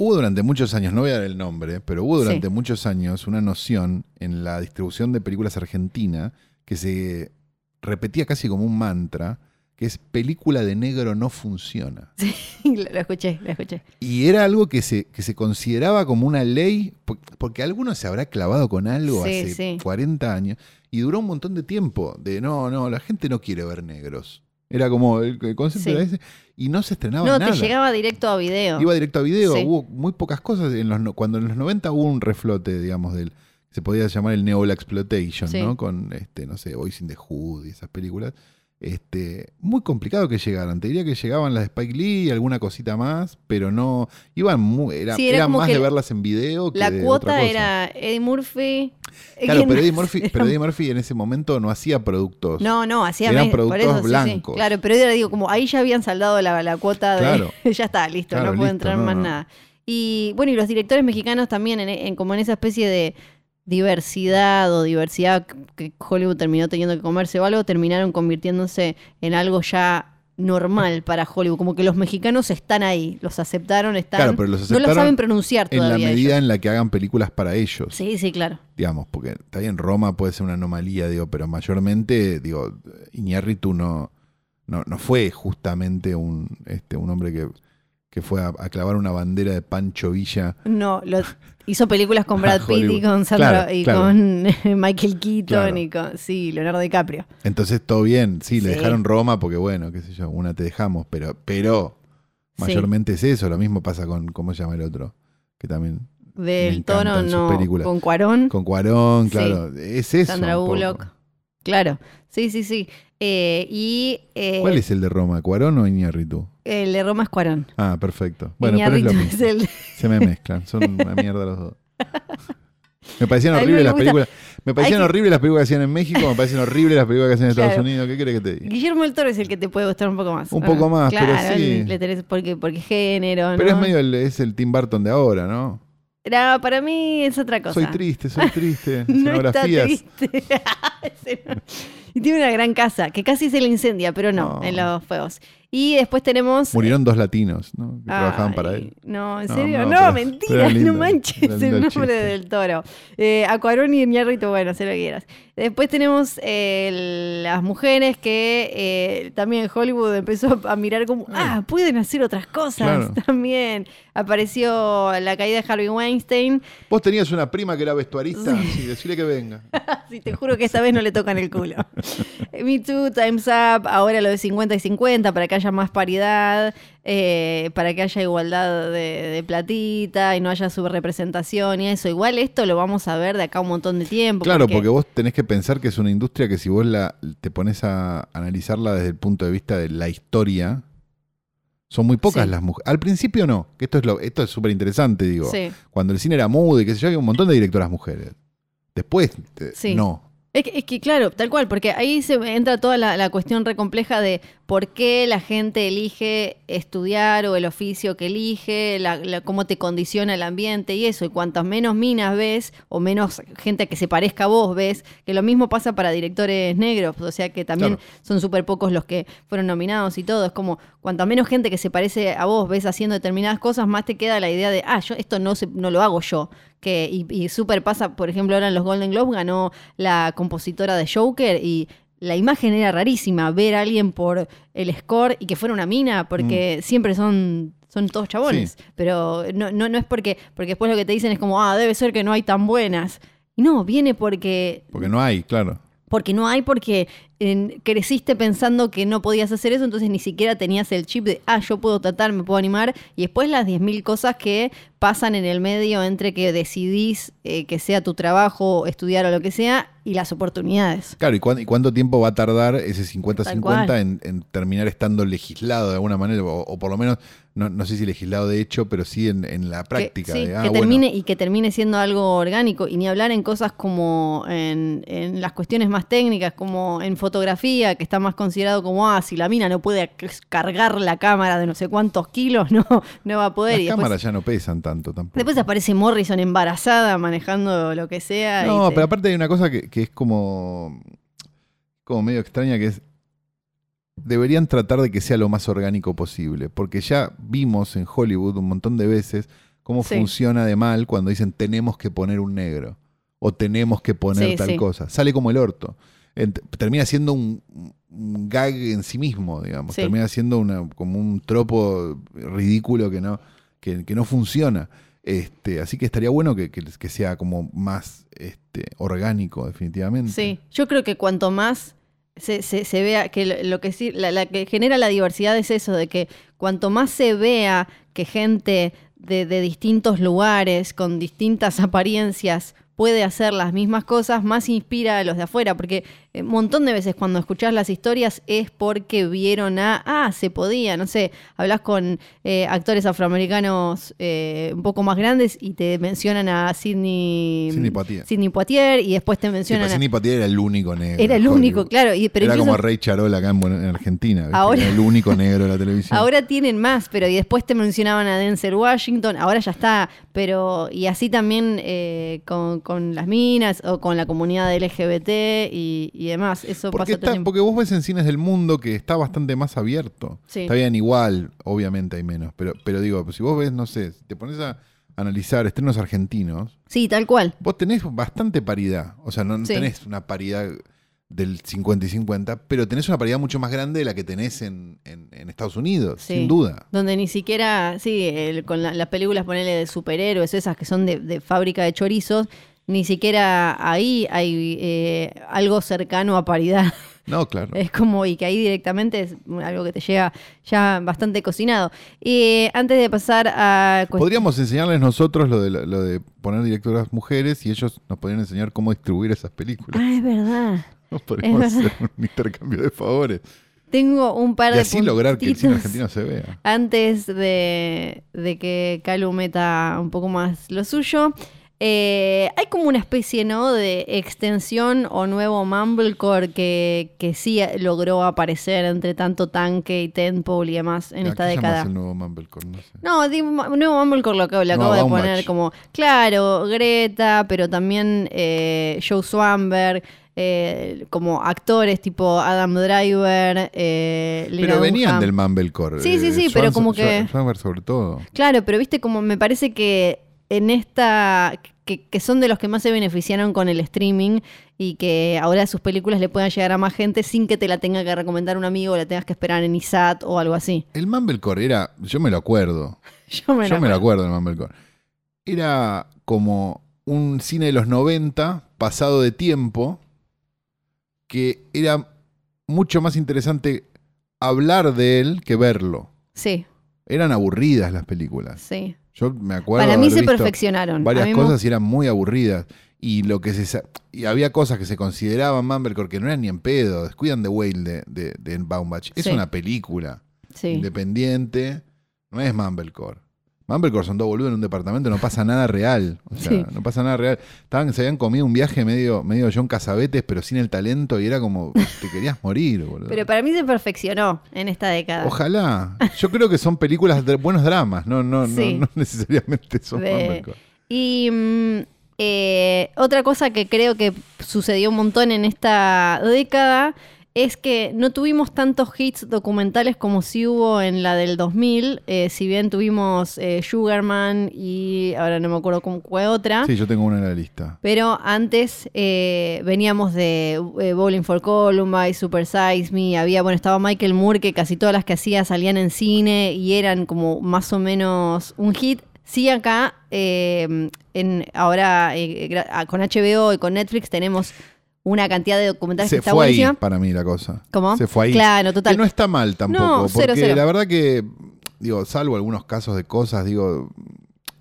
hubo durante muchos años, no voy a dar el nombre, pero hubo durante Sí. muchos años una noción en la distribución de películas argentina que se repetía casi como un mantra, que es película de negro no funciona. lo, lo escuché, lo escuché. Y era algo que se, que se consideraba como una ley, po- porque alguno se habrá clavado con algo Sí, hace sí. 40 años y duró un montón de tiempo. De no, no, la gente no quiere ver negros. Era como el, concepto Sí. ese. Y no se estrenaba No, nada. te llegaba directo a video. Iba directo a video. Sí. Hubo muy pocas cosas. En los, no- cuando en los 90 hubo un reflote, digamos, del. Se podía llamar el Neola Exploitation, Sí. ¿no? Con, este, no sé, Boys in the Hood y esas películas. Este, muy complicado que llegaran. Te diría que llegaban las de Spike Lee y alguna cosita más, pero no. Iban muy. Era, Sí, era era como más que de verlas en video que La de cuota otra cosa. era Eddie Murphy. Claro, ¿Quién pero Eddie? Murphy, pero Eddie Murphy en ese momento no hacía productos. No, no, hacía Eran productos eso, sí, sí. blancos. Claro, pero era, digo, como ahí ya habían saldado la, la cuota de. Claro. ya está, listo, Claro, no puede entrar no, más no. nada. Y bueno, y los directores mexicanos también, en, en- como en esa especie de diversidad o diversidad que Hollywood terminó teniendo que comerse o algo, terminaron convirtiéndose en algo ya normal para Hollywood. Como que los mexicanos están ahí, los aceptaron, están. Claro, pero los no lo saben pronunciar En la medida ellos. en la que hagan películas para ellos. Sí, sí, claro. digamos, porque está bien, Roma puede ser una anomalía, digo, pero mayormente, digo, Iñárritu no, no, no fue justamente un, este, un hombre que, que fue a, a clavar una bandera de Pancho Villa. No, lo, hizo películas con Brad Pitt y con Sandra Claro, y claro. con Michael Keaton Claro. y con sí, Leonardo DiCaprio. Entonces, todo bien, sí, le Sí. dejaron Roma porque, bueno, qué sé yo, una te dejamos, pero, pero Sí. mayormente es eso, lo mismo pasa con, ¿cómo se llama el otro? Que también, Del sus no películas. con Cuarón, con Cuarón, Sí. claro, es eso. Sandra. Bullock. Claro. Sí, sí, sí. Eh, y eh, ¿Cuál es el de Roma, Cuarón o Iñárritu? El de Roma es Cuarón. Ah, perfecto. Bueno, pero es lo mismo. es el- Se me mezclan, son una mierda los dos. Me parecían horribles las películas. Me parecían horribles las películas que hacían en México, me parecen horribles las películas que hacían en Estados Claro. Unidos. ¿Qué querés que te diga? Guillermo del Toro es el que te puede gustar un poco más. Un ¿o poco no? más, pero claro, sí. Le tenés porque, porque género, Pero es medio el, es el Tim Burton de ahora, ¿no? No, para mí es otra cosa. Soy triste, soy triste. No está triste. Y tiene una gran casa, que casi se le incendia, pero no, No. en los fuegos. Y después tenemos... Murieron dos latinos, ¿no? Que trabajaban para él. No, en No, serio, no, mentira, lindo, no manches el el nombre chiste. del toro. Eh, Acuarón y Iñárritu, bueno, sé lo que quieras. Después tenemos eh, las mujeres que eh, también Hollywood empezó a mirar como, ah, pueden hacer otras cosas Claro. también. Apareció la caída de Harvey Weinstein. Vos tenías una prima que era vestuarista, sí, decirle que venga. Sí, te juro que esta vez no le tocan el culo. Me Too, Time's Up, ahora lo de 50 y 50 para que haya más paridad, eh, para que haya igualdad de, de platita y no haya subrepresentación y eso. Igual esto lo vamos a ver de acá un montón de tiempo. Claro, porque vos tenés que pensar que es una industria que si vos la, te pones a analizarla desde el punto de vista de la historia, son muy pocas Sí. las mujeres. Al principio no, que esto es lo, esto es súper interesante, digo. Sí. Cuando el cine era mudo y qué sé yo, había un montón de directoras mujeres. Después, Sí. no. Es que, es que, claro, tal cual, porque ahí se entra toda la, la cuestión recompleja de por qué la gente elige estudiar o el oficio que elige, la- la- cómo te condiciona el ambiente y eso. Y cuantas menos minas ves o menos gente que se parezca a vos ves, que lo mismo pasa para directores negros, o sea que también Claro. son súper pocos los que fueron nominados y todo. Es como, cuanta menos gente que se parece a vos ves haciendo determinadas cosas, más te queda la idea de, ah, yo esto no, se, no lo hago yo. Que, y, y súper pasa, por ejemplo, ahora en los Golden Globes ganó la compositora de Joker y la imagen era rarísima, ver a alguien por el score y que fuera una mina, porque siempre son... Son todos chabones, Sí. pero no, no, no es porque, porque después lo que te dicen es como, ah, debe ser que no hay tan buenas. Y no, viene porque Porque no hay, claro. porque no hay, porque en- creciste pensando que no podías hacer eso, entonces ni siquiera tenías el chip de, ah, yo puedo tratar, me puedo animar, y después las 10.000 cosas que pasan en el medio entre que decidís eh, que sea tu trabajo, estudiar o lo que sea, y las oportunidades. Claro, ¿y, cuán- y cuánto tiempo va a tardar ese Tal cual. 50-50 en, en terminar estando legislado de alguna manera? O, o por lo menos, no, no sé si legislado de hecho, pero sí en, en la práctica. Que, sí, de, ah, que bueno, termine y que termine siendo algo orgánico y ni hablar en cosas como en, en las cuestiones más técnicas como en fotografía que está más considerado como ah si la mina no puede cargar la cámara de no sé cuántos kilos no no va a poder las y después, cámaras ya no pesan tanto tampoco. después aparece Morrison embarazada manejando lo que sea No, te- pero aparte hay una cosa que, que es como, como medio extraña, que es, deberían tratar de que sea lo más orgánico posible, porque ya vimos en Hollywood un montón de veces cómo Sí. funciona de mal cuando dicen tenemos que poner un negro o tenemos que poner Sí, tal sí. cosa. Sale como el orto. Termina siendo un, un gag en sí mismo, digamos. Sí. Termina siendo una, como un tropo ridículo que no, que, que no funciona. Este, así que estaría bueno que, que- que sea como más este, orgánico, definitivamente. Sí, yo creo que cuanto más se, se- se vea, que lo, lo que sí, la, la que genera la diversidad es eso, de que cuanto más se vea que gente de, de distintos lugares, con distintas apariencias, puede hacer las mismas cosas, más inspira a los de afuera, porque un montón de veces cuando escuchás las historias es porque vieron a, ah, se podía, no sé, hablas con eh, actores afroamericanos eh, un poco más grandes y te mencionan a Sidney, Sidney Poitier. Sidney Poitier y después te mencionan Sidney Poitier era el único negro. era el único, Hollywood. claro. Y, pero era incluso como Rey Charol acá en, en Argentina. Ahora- Era el único negro de la televisión. ahora tienen más, pero y después te mencionaban a Denzel Washington, ahora ya está, pero y así también eh, con, con las minas o con la comunidad LGBT y, y demás. Eso porque, pasa está- porque vos ves en cines del mundo que está bastante más abierto. Sí. Está bien, igual, obviamente hay menos. Pero, pero digo, pues si vos ves, no sé, si te pones a analizar estrenos argentinos, Sí, tal cual. vos tenés bastante paridad. O sea, no Sí. tenés una paridad del 50 y 50, pero tenés una paridad mucho más grande de la que tenés en, en- en Estados Unidos, Sí. sin duda. Donde ni siquiera, sí, el- con la- las películas, ponele de superhéroes, esas que son de, de fábrica de chorizos, ni siquiera ahí hay eh, algo cercano a paridad. No, claro. Es como, y que ahí directamente es algo que te llega ya bastante cocinado. Y antes de pasar a Podríamos enseñarles nosotros lo de, lo de poner directoras mujeres y ellos nos podrían enseñar cómo distribuir esas películas. Ah, es verdad. Podríamos es verdad. hacer un intercambio de favores. Tengo un par Y de así lograr que el cine argentino se vea. Antes de, de que Calu meta un poco más lo suyo. Eh, hay como una especie, ¿no? De extensión o nuevo Mumblecore que, que sí logró aparecer entre tanto tanque y Temple y demás en ¿A esta década. el nuevo Mumblecore? No sé. No, digo, nuevo Mumblecore lo, acabo- lo No, acabo de poner como, claro, Greta, pero también eh, Joe Swamberg, eh, como actores tipo Adam Driver, eh, Pero venían Dunham. del Mumblecore. Sí, sí, sí, pero como que- Schwarzenegger sobre todo. Claro, pero viste como me parece que en esta, que, que son de los que más se beneficiaron con el streaming y que ahora sus películas le puedan llegar a más gente sin que te la tenga que recomendar un amigo o la tengas que esperar en ISAT o algo así. El Mumblecore era, yo me lo acuerdo, Yo me, yo me lo acuerdo del Mumblecore. Era como un cine de los 90 pasado de tiempo que era mucho más interesante hablar de él que verlo. Sí, Eran aburridas las películas. sí. Yo me acuerdo Para mí haber se visto perfeccionaron. Varias mí cosas y eran muy aburridas. Y lo que se y había cosas que se consideraban Mumblecore que no eran ni en pedo. Descuidan de Whale de, de, de Baumbach. Es Sí. una película Sí. independiente. No es Mumblecore. Mumblecore son dos boludos en un departamento, no pasa nada real. O sea, Sí. no pasa nada real. Estaban, se habían comido un viaje medio, medio John Casabetes, pero sin el talento, y era como te querías morir, boludo. Pero para mí se perfeccionó en esta década. Ojalá. Yo creo que son películas de buenos dramas, no, no, no- necesariamente son De- Mumblecore. Y mm, eh, otra cosa que creo que sucedió un montón en esta década es que no tuvimos tantos hits documentales como si hubo en la del 2000, eh, si bien tuvimos eh, Sugarman y ahora no me acuerdo cómo fue otra. Sí, yo tengo una en la lista. Pero antes eh, veníamos de Bowling for Columbine, Super Size Me, había, bueno, estaba Michael Moore, que casi todas las que hacía salían en cine y eran como más o menos un hit. Sí, acá, en, ahora ah, con HBO y con Netflix tenemos una cantidad de documentales que Se está fue ahí buenísima. para mí la cosa. ¿Cómo? Se fue ahí. Claro, total. Que no está mal tampoco, No, porque cero, la verdad que, digo, salvo algunos casos de cosas, digo,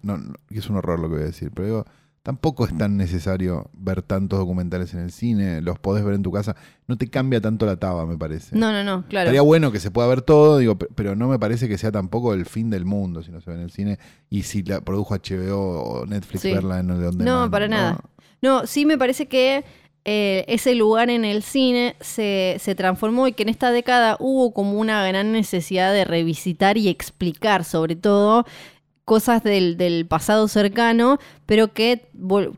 no, es un horror lo que voy a decir, pero digo, tampoco es tan necesario ver tantos documentales en el cine, los podés ver en tu casa, no te cambia tanto la taba, me parece. No, no, no, claro. Estaría bueno que se pueda ver todo, digo, pe- pero no me parece que sea tampoco el fin del mundo si no se ve en el cine y si la produjo HBO o Netflix Sí. verla en donde No, para nada. No, sí me parece que eh, ese lugar en el cine se, se transformó y que en esta década hubo como una gran necesidad de revisitar y explicar, sobre todo, cosas del, del pasado cercano, pero que,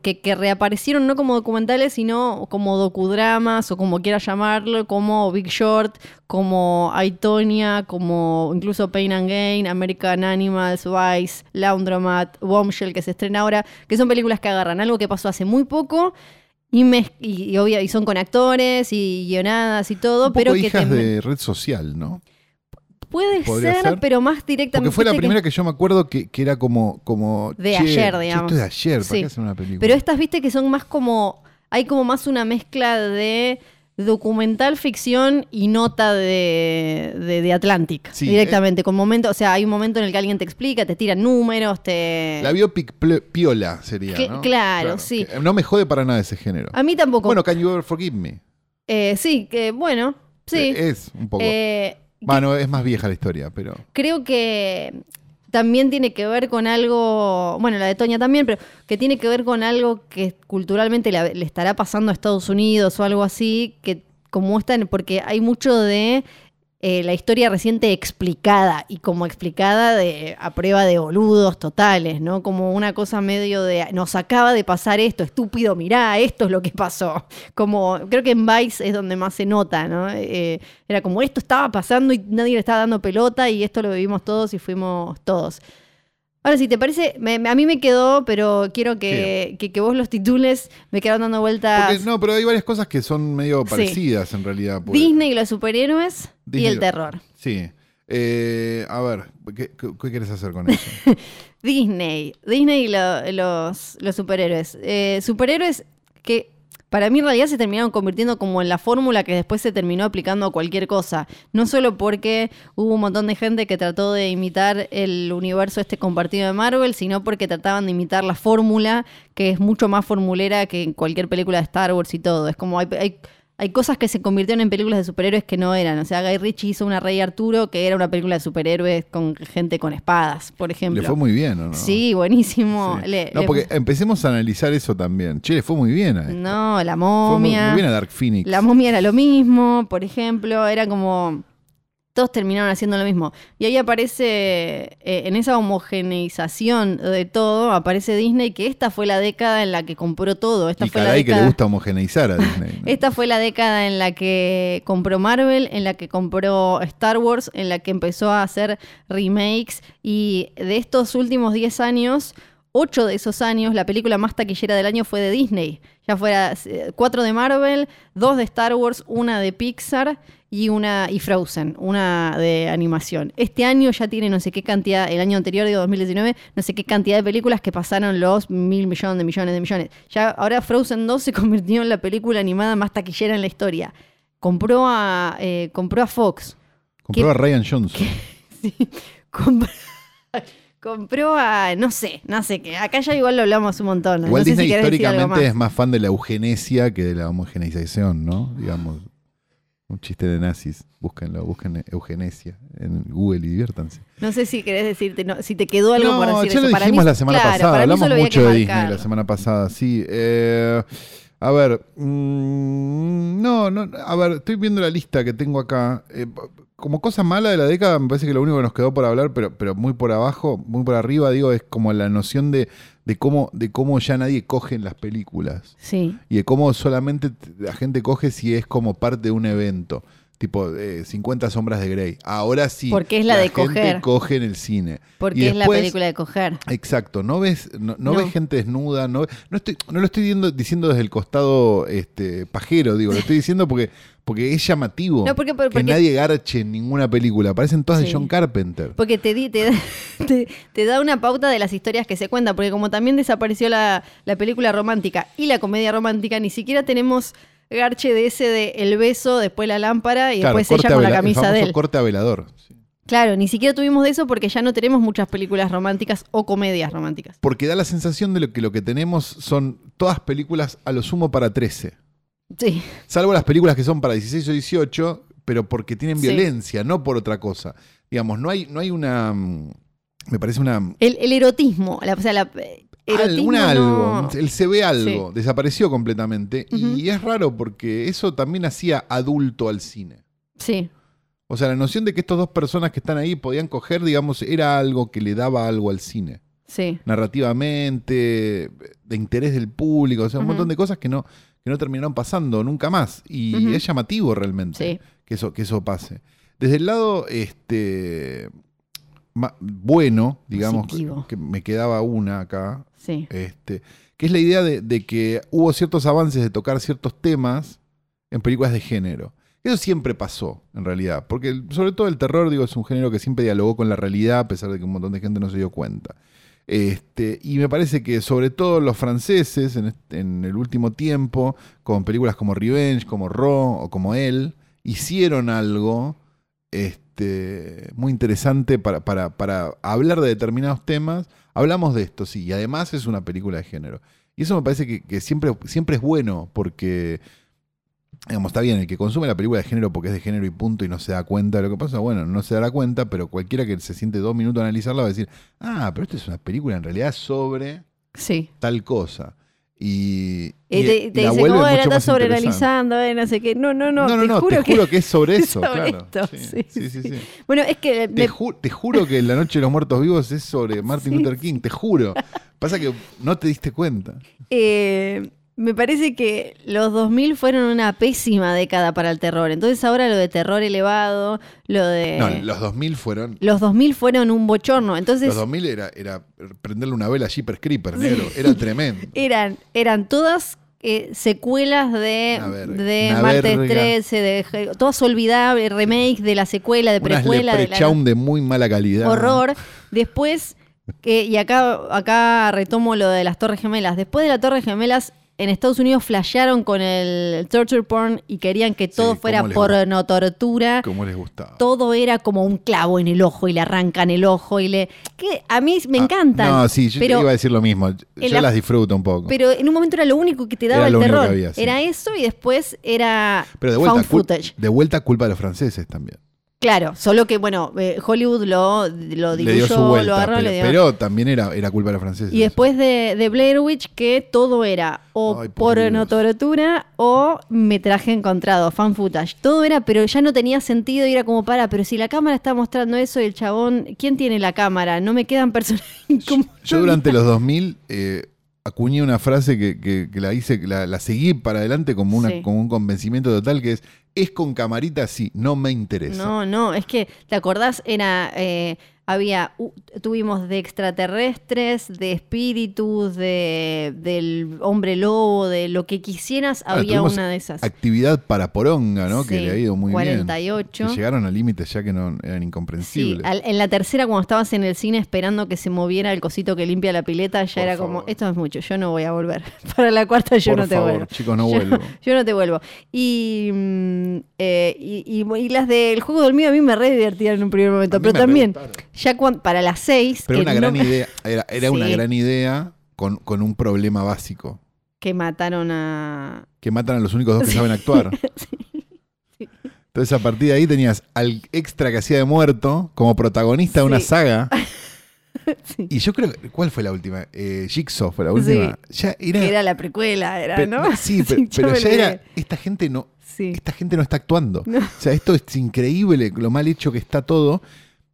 que, que reaparecieron no como documentales, sino como docudramas o como quieras llamarlo, como Big Short, como Aitonia, como incluso Pain and Gain, American Animals, Vice, Laundromat, Bombshell, que se estrena ahora, que son películas que agarran algo que pasó hace muy poco y, mez- y, y son con actores y guionadas y todo, Un poco pero que hijas te- de red social, ¿no? puede ser, ser. pero más directamente. Porque fue la que- primera que yo me acuerdo que, que era como, como De che, ayer, digamos. Esto es de ayer, ¿para Sí. qué hacer una película? Pero estas, viste, que son más como. Hay como más una mezcla de documental ficción y nota de, de, de Atlantic Sí, eh. directamente. Con momento, o sea, hay un momento en el que alguien te explica, te tira números, te. La biopic piola sería, Que- ¿no? claro, sí. No me jode para nada ese género. A mí tampoco. Bueno, Can You Ever Forgive Me? Eh, sí, que bueno, sí. Eh, Es un poco. Eh, bueno, es más vieja la historia, pero. creo que también tiene que ver con algo, bueno, la de Toña también, pero que tiene que ver con algo que culturalmente le, le estará pasando a Estados Unidos o algo así, que como están, porque hay mucho de eh, la historia reciente explicada y como explicada de, a prueba de boludos totales, ¿no? Como una cosa medio de, nos acaba de pasar esto, estúpido, mirá, esto es lo que pasó. Como, creo que en Vice es donde más se nota, ¿no? Eh, era como, esto estaba pasando y nadie le estaba dando pelota y esto lo vivimos todos y fuimos todos. Ahora, si te parece, me- me- a mí me quedó, pero quiero que, que, que vos los titules me quedaron dando vueltas. Porque, no, pero hay varias cosas que son medio Sí. parecidas en realidad. porque- Disney y los superhéroes y el terror. Sí. Eh, a ver, ¿qué, qué, qué quieres hacer con eso? Disney. Disney y lo- los, los superhéroes. Eh, superhéroes que para mí en realidad se terminaron convirtiendo como en la fórmula que después se terminó aplicando a cualquier cosa. No solo porque hubo un montón de gente que trató de imitar el universo este compartido de Marvel, sino porque trataban de imitar la fórmula que es mucho más formulera que en cualquier película de Star Wars y todo. Es como hay, hay, hay cosas que se convirtieron en películas de superhéroes que no eran. O sea, Guy Ritchie hizo una Rey Arturo que era una película de superhéroes con gente con espadas, por ejemplo. Le fue muy bien, ¿o no? Sí, buenísimo. Sí. Le- no, le- porque empecemos a analizar eso también. Che, le fue muy bien a esto. No, la Fue muy, momia. muy bien a Dark Phoenix. La momia era lo mismo, por ejemplo. Era como. Todos terminaron haciendo lo mismo. Y ahí aparece, eh, en esa homogeneización de todo, aparece Disney, que esta fue la década en la que compró todo. Esta y fue la caray que década. le gusta homogeneizar a Disney. ¿no? Esta fue la década en la que compró Marvel, en la que compró Star Wars, en la que empezó a hacer remakes. Y de estos últimos 10 años, 8 de esos años, la película más taquillera del año fue de Disney. Ya fuera 4 de Marvel, 2 de Star Wars, una de Pixar y una y Frozen, una de animación. Este año ya tiene no sé qué cantidad, el año anterior, digo 2019, no sé qué cantidad de películas que pasaron los mil millones de millones de millones. Ya ahora Frozen 2 se convirtió en la película animada más taquillera en la historia. Compró a, eh, compró a Fox. Compró ¿Qué- a Ryan Johnson. Sí, compró, compró a, no sé, no sé qué. Acá ya igual lo hablamos un montón. Igual no sé Disney si históricamente más. es más fan de la eugenesia que de la homogeneización, ¿no? Digamos, un chiste de nazis. Búsquenlo, busquen eugenesia en Google y diviértanse. No sé si querés decirte, no, si te quedó algo por decir ya eso. lo Para dijimos mí- la semana claro, pasada, hablamos mucho de Disney la semana pasada, sí. Eh, a ver, mm, no, no, a ver, estoy viendo la lista que tengo acá. Eh, como cosa mala de la década, me parece que lo único que nos quedó por hablar, pero, pero muy por abajo, muy por arriba, digo, es como la noción de, de cómo, de cómo ya nadie coge en las películas. Sí. Y de cómo solamente la gente coge si es como parte de un evento. Tipo eh, 50 sombras de Grey. Ahora sí. Porque es la de gente coger. coge en el cine. Porque Y es la película de coger. Exacto, no ves, no, no No. ves gente desnuda, no, no estoy, no lo estoy diciendo, diciendo desde el costado este, pajero, digo, lo estoy diciendo porque, porque es llamativo No, porque- porque- que nadie garche en ninguna película. Parecen todas Sí. de John Carpenter. Porque te, di- te, da- te, te da una pauta de las historias que se cuentan, porque como también desapareció la, la película romántica y la comedia romántica, ni siquiera tenemos garche de ese de el beso, después la lámpara y Claro, después ella con la vela- el camisa de él. corte a velador. sí. Claro, ni siquiera tuvimos de eso porque ya no tenemos muchas películas románticas o comedias románticas. Porque da la sensación de lo que lo que tenemos son todas películas a lo sumo para 13. Sí, Salvo las películas que son para 16 o 18, pero porque tienen Sí. violencia, no por otra cosa. Digamos, no hay, no hay una. mm, Me parece una. el, el erotismo, la- o sea, la, eh, erotismo un no- algo, el se ve algo, Sí. desapareció completamente. Y es raro porque eso también hacía adulto al cine. Sí, O sea, la noción de que estas dos personas que están ahí podían coger, digamos, era algo que le daba algo al cine. sí. Narrativamente, de interés del público, o sea, un montón de cosas que no, que no terminaron pasando nunca más. Y es llamativo realmente Sí. que, eso, que eso pase. Desde el lado este, bueno, digamos, Positivo. que me quedaba una acá, Sí. este, que es la idea de, de que hubo ciertos avances de tocar ciertos temas en películas de género. Eso siempre pasó, en realidad, porque sobre todo el terror, digo, es un género que siempre dialogó con la realidad, a pesar de que un montón de gente no se dio cuenta. Este, y me parece que sobre todo los franceses en, el último tiempo, con películas como Revenge, como Raw o como Él, hicieron algo este, muy interesante para, para- para hablar de determinados temas. Hablamos de esto, sí, y además es una película de género. Y eso me parece que, que siempre, siempre es bueno, porque, digamos, está bien, el que consume la película de género porque es de género y punto y no se da cuenta de lo que pasa, bueno, no se dará cuenta, pero cualquiera que se siente dos minutos a analizarla va a decir, ah, pero esto es una película en realidad sobre Sí. tal cosa. Y, Y te, y te la dice, ¿cómo? Estás sobreanalizando, eh, no sé qué. No, no, no. No, no, te no, juro, te juro que, es sobre eso, sobre claro. esto, Sí, sí, sí, sí. Bueno, es que me- ju- te juro que La Noche de los Muertos Vivos es sobre Martin Luther King, te juro. Pasa que no te diste cuenta. eh, me parece que los 2000 fueron una pésima década para el terror. Entonces ahora lo de terror elevado, lo de... No, los 2000 fueron. Los 2000 fueron un bochorno. Entonces Los 2000 era, era prenderle una vela a Jeepers Creeper, negro. Era tremendo. eran, eran todas eh, secuelas de, verga. de Martes verga. 13, de, todas olvidables, remakes de la secuela, de Unas precuela, de la de muy mala calidad. horror. Después, que, y acá, acá retomo lo de las Torres Gemelas. Después de las Torres Gemelas, en Estados Unidos flashearon con el torture porn y querían que todo Sí, fuera porno tortura. Como les gustaba. Todo era como un clavo en el ojo y le arrancan el ojo y le. que a mí me Ah, encantan. No, sí, yo pero, te iba a decir lo mismo. Yo la- las disfruto un poco. pero en un momento era lo único que te daba Era el terror. que había, sí. Era eso y después era Pero de vuelta, found footage. de vuelta culpa de los franceses también. Claro, solo que, bueno, eh, Hollywood lo, lo le dio su diluyó, vuelta. lo agarró, pero, le dio. pero también era, era culpa de los franceses. Y después de, de Blair Witch, que todo era o Ay, por porno tortura o metraje encontrado, fan footage. Todo era, pero ya no tenía sentido y era como para, pero si la cámara está mostrando eso y el chabón, ¿quién tiene la cámara? No me quedan personajes como. Yo durante los 2000 eh, acuñé una frase que, que- que la hice, que la, la seguí para adelante como, una, Sí. como un convencimiento total, que es, es con camarita, sí, no me interesa. No, no, es que, ¿te acordás? Era. eh, había, tuvimos de extraterrestres, de espíritus, de, del hombre lobo, de lo que quisieras, Ah, había una de esas. Actividad para poronga, ¿no? que le ha ido muy 48. bien. Que llegaron a límites ya que no eran Sí, incomprensibles. al- en la tercera, cuando estabas en el cine esperando que se moviera el cosito que limpia la pileta, ya Por era como, esto es mucho, yo no voy a volver. Para la cuarta yo Por no te favor, vuelvo. chicos, no Yo- vuelvo. Yo no te vuelvo. Y, mm, eh, y, y- y las del juego mío a mí me re divertían en un primer momento, pero también. Ya para las seis, Pero una no- gran idea, era, era una Sí. gran idea con, con un problema básico. que mataron a... Que matan a los únicos dos que saben actuar. Entonces a partir de ahí tenías al extra que hacía de muerto como protagonista de una Sí. saga. Sí. Y yo creo que, ¿cuál fue la última? Eh, Jigsaw fue la última. Ya era, la precuela, era, ¿no? Sí, pero ya era, esta gente no, Sí. esta gente no está actuando. No. O sea, esto es increíble, lo mal hecho que está todo,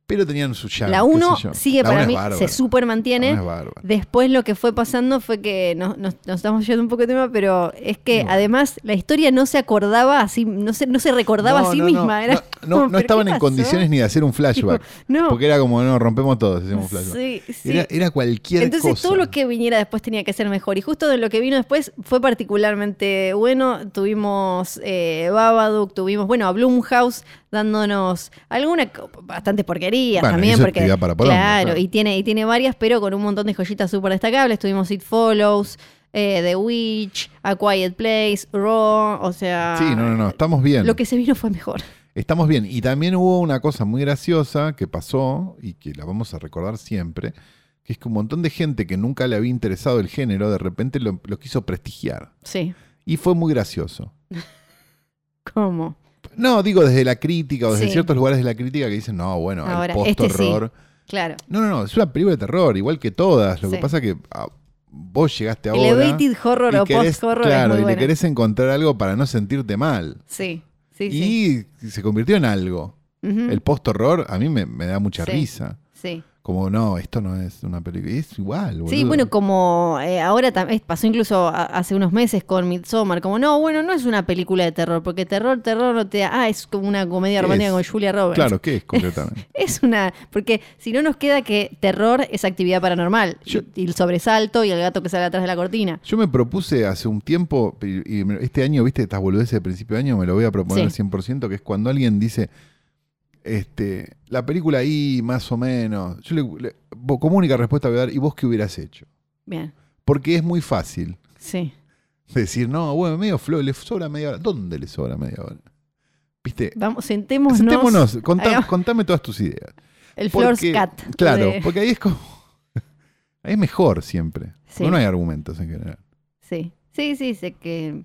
pero tenían su llave. La qué 1 sé yo. sigue La para mí, se super mantiene. Después lo que fue pasando fue que nos, nos- nos estamos yendo un poco de tema, pero es que No. además la historia no se acordaba así, no se, no se recordaba No, a sí misma. No, era no, no, como, no ¿pero estaban en pasó? condiciones ni de hacer un flashback. No. Porque era como, no, rompemos todos, hacemos un flashback. Sí, sí. Era, era cualquier Entonces cosa. todo lo que viniera después tenía que ser mejor. Y justo de lo que vino después fue particularmente bueno. Tuvimos eh, Babadook, tuvimos, bueno, a Blumhouse dándonos alguna bastantes porquerías Bueno, también porque para claro. y tiene y tiene varias pero con un montón de joyitas súper destacables tuvimos It Follows eh, The Witch, A Quiet Place, Raw, o sea... Sí, no, no, no, estamos bien. Lo que se vino fue mejor. Estamos bien. Y también hubo una cosa muy graciosa que pasó y que la vamos a recordar siempre, que es que un montón de gente que nunca le había interesado el género, de repente lo, lo quiso prestigiar. Sí. Y fue muy gracioso. ¿Cómo? No, digo desde la crítica o desde Sí. ciertos lugares de la crítica que dicen, no, bueno, Ahora, el este sí. post-horror. Claro. No, no, no, es una película de terror, igual que todas. Lo que pasa que ah, vos llegaste ahora. Elevated horror y o post-horror Claro, es muy y le querés encontrar algo para no sentirte mal. Sí, sí, sí. y se convirtió en algo. El post-horror a mí me, me da mucha risa. Sí. Como, no, esto no es una película. Es igual, boludo. Sí, bueno, como eh, ahora pasó incluso a- hace unos meses con Midsommar, como no, bueno, no es una película de terror, porque terror, terror no te da, ah, es como una comedia ¿Qué romántica con Julia Roberts. Claro, ¿qué es concretamente? Es una, porque si no nos queda que terror es actividad paranormal, Yo- y, y el sobresalto y el gato que sale atrás de la cortina. Yo me propuse hace un tiempo, y este año, viste, estas boludeces de principio de año, me lo voy a proponer al Sí. 100%, que es cuando alguien dice, este, la película ahí, más o menos, yo le, le- como única respuesta voy a dar, ¿y vos qué hubieras hecho? Bien, Porque es muy fácil sí. decir, no, bueno, medio flow, le sobra media hora. ¿Dónde le sobra media hora? ¿Viste? Vamos, sentémonos. Sentémonos, contá- contame todas tus ideas. el floor's Porque- cat. Claro, de- porque ahí es como. ahí es mejor siempre. Sí. No hay argumentos en general. Sí, sí, sí, sé que...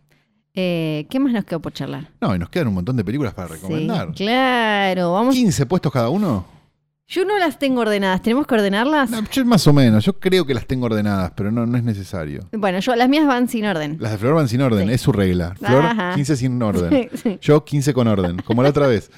eh, ¿Qué más nos quedó por charlar? No, y nos quedan un montón de películas para recomendar. Sí, claro, vamos. 15 puestos cada uno. Yo no las tengo ordenadas, ¿tenemos que ordenarlas? No, yo más o menos. Yo creo que las tengo ordenadas, pero no, no es necesario. Bueno, yo las mías van sin orden. Las de Flor van sin orden, Sí. es su regla. Flor, Ajá. 15 sin orden. Sí, sí. Yo 15 con orden, como la otra vez.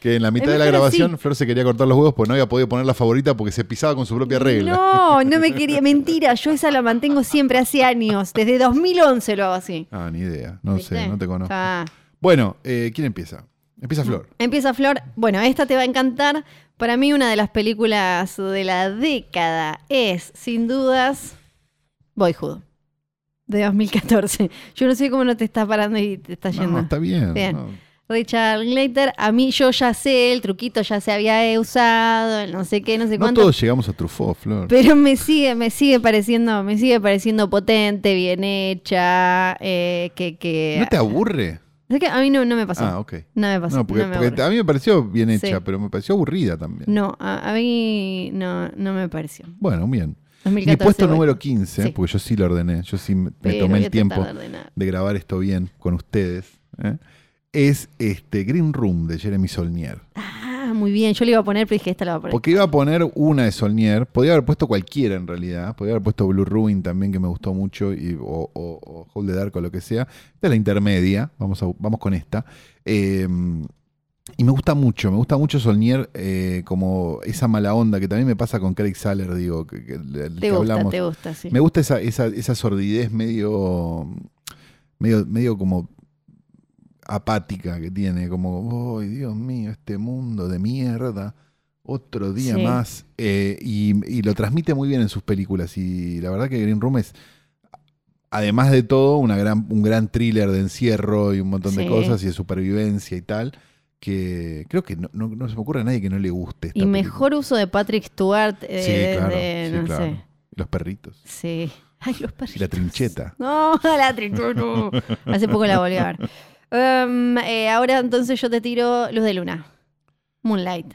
Que en la mitad de la grabación. Flor se quería cortar los huevos porque no había podido poner la favorita porque se pisaba con su propia regla. No, no me quería. Mentira, yo esa la mantengo siempre hace años. Desde 2011 lo hago así. Ah, ni idea. No ¿Viste? sé, no te conozco. Ah. Bueno, eh, ¿quién empieza? Empieza Flor. Empieza Flor. Bueno, esta te va a encantar. Para mí, una de las películas de la década es, sin dudas, Boyhood. De 2014. Yo no sé cómo no te está parando y te está yendo. No, está bien. Bien. no. Richard Linklater, a mí yo ya sé, el truquito ya se había usado, el no sé qué, no sé No cuánto. todos llegamos a Truffaut, Flor. Pero me sigue, me sigue pareciendo, me sigue pareciendo potente, bien hecha, eh, que, que. ¿No te aburre? Es que a mí no, no me pasó. Ah, ok. No me pasó. No, porque, no me porque aburre. a mí me pareció bien hecha, Sí. pero me pareció aburrida también. No, a, a mí no, no me pareció. Bueno, bien. Mi 2014, puesto bueno. número 15, Sí. porque yo sí lo ordené, yo sí me, Pero tomé el tiempo de grabar esto bien con ustedes, ¿eh? es este Green Room de Jeremy Solnier. Ah, muy bien. Yo le iba a poner, pero dije, esta la voy a poner. Porque iba a poner una de Solnier, podía haber puesto cualquiera en realidad, podía haber puesto Blue Ruin también que me gustó mucho, y, o, o, o Hold the Dark o lo que sea. Esta es la intermedia, vamos, a- vamos con esta. Eh, y me gusta mucho, me gusta mucho Solnier eh, como esa mala onda que también me pasa con Craig Saller, digo, que, te que gusta, hablamos. te gusta, sí. Me gusta esa, esa, esa sordidez medio, medio, medio como apática que tiene, como, ¡ay, Dios mío, este mundo de mierda! Otro día Sí. más. Eh, y, y lo transmite muy bien en sus películas. Y la verdad que Green Room es, además de todo, una gran, un gran thriller de encierro y un montón de cosas y de supervivencia y tal. Que creo que no, no- no se me ocurre a nadie que no le guste. Esta Y película. mejor uso de Patrick Stewart eh, Sí, claro. desde, sí, no claro. sé. Los perritos. Sí. Ay, los perritos. Y la trincheta. No, la trincheta. no. Hace poco la volví a ver. Um, eh, ahora entonces yo te tiro Luz de Luna. Moonlight.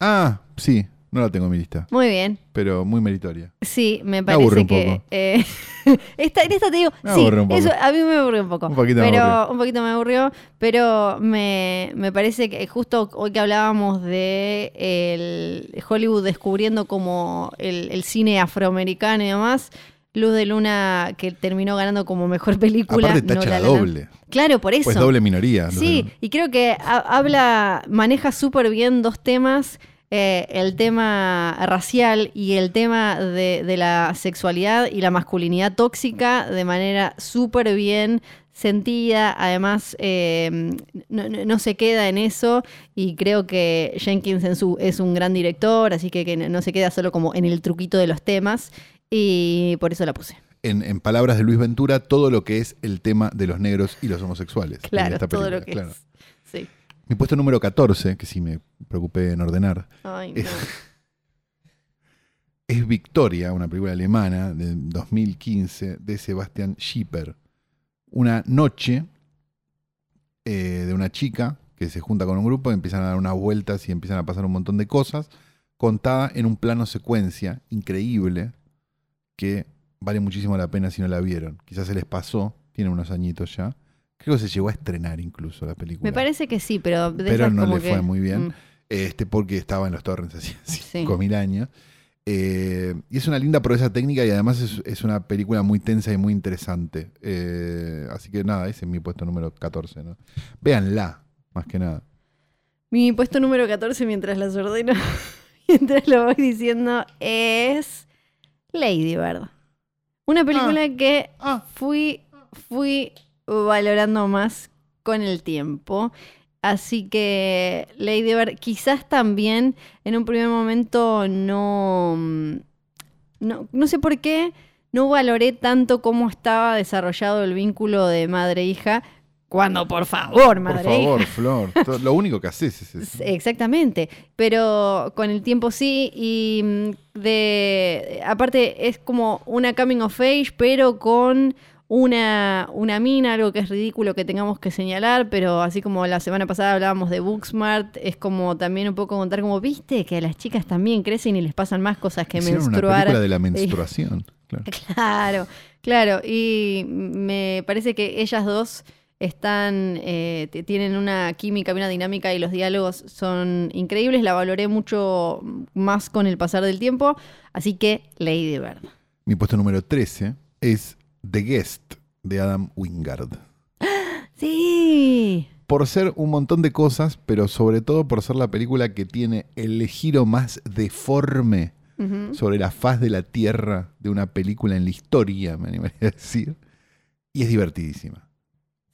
Ah, sí, no la tengo en mi lista, Muy bien. pero muy meritoria. Sí, me Me aburre parece un que. poco. eh, esta, en esta te digo. Me sí, aburre un poco. eso a mí me aburrió un poco. Un poquito me pero aburrió. un poquito me aburrió. Pero me, me parece que justo hoy que hablábamos de el Hollywood descubriendo como el, el cine afroamericano y demás. Luz de Luna que terminó ganando como mejor película. Aparte no la doble, Claro, por eso. pues doble minoría. Luz Sí, y creo que ha- habla, maneja súper bien dos temas. eh, el tema racial y el tema de, de la sexualidad y la masculinidad tóxica de manera súper bien sentida. Además, eh, no se queda en eso y creo que Jenkins en su- es un gran director, así que, que no se queda solo como en el truquito de los temas y por eso la puse. En, en palabras de Luis Ventura, todo lo que es el tema de los negros y los homosexuales. Claro, esta todo lo que claro. es. Sí. Mi puesto número 14, que sí me preocupé en ordenar, Ay, Es- no. es Victoria, una película alemana de 2015 de Sebastian Schipper. Una noche eh, de una chica que se junta con un grupo, empiezan a dar unas vueltas y empiezan a pasar un montón de cosas, contada en un plano secuencia increíble que vale muchísimo la pena si no la vieron. Quizás se les pasó, tiene unos añitos ya. Creo que se llegó a estrenar incluso la película. Me parece que sí, pero de pero no como le que- fue muy bien, Mm. este, porque estaba en los torrents Sí. 5.000 años. Eh, y es una linda proeza técnica y además es, es una película muy tensa y muy interesante. Eh, así que nada, ese es mi puesto número 14. ¿no? Véanla, más que nada. Mi puesto número 14, mientras las ordeno, mientras lo voy diciendo, es Lady Bird. Una película que Ah. fui, fui valorando más con el tiempo. Así que Lady Bird quizás también en un primer momento no, mm, no, no sé por qué, no valoré tanto cómo estaba desarrollado el vínculo de madre-hija, cuando por favor, Por madre-hija. favor, Flor. Lo único que haces es eso. Exactamente, pero con el tiempo sí y mm, de aparte es como una coming of age, pero con una, una mina, algo que es ridículo que tengamos que señalar, pero así como la semana pasada hablábamos de Booksmart, es como también un poco contar como, viste, que a las chicas también crecen y les pasan más cosas que Hicieron una menstruar. película de la menstruación. claro. Claro, claro. Y me parece que ellas dos están, eh, tienen una química, una dinámica y los diálogos son increíbles. La valoré mucho más con el pasar del tiempo. Así que Lady Bird. Mi puesto número 13 es The Guest de Adam Wingard. Sí. Por ser un montón de cosas, pero sobre todo por ser la película que tiene el giro más deforme sobre la faz de la Tierra de una película en la historia, me animaría a decir. Y es divertidísima.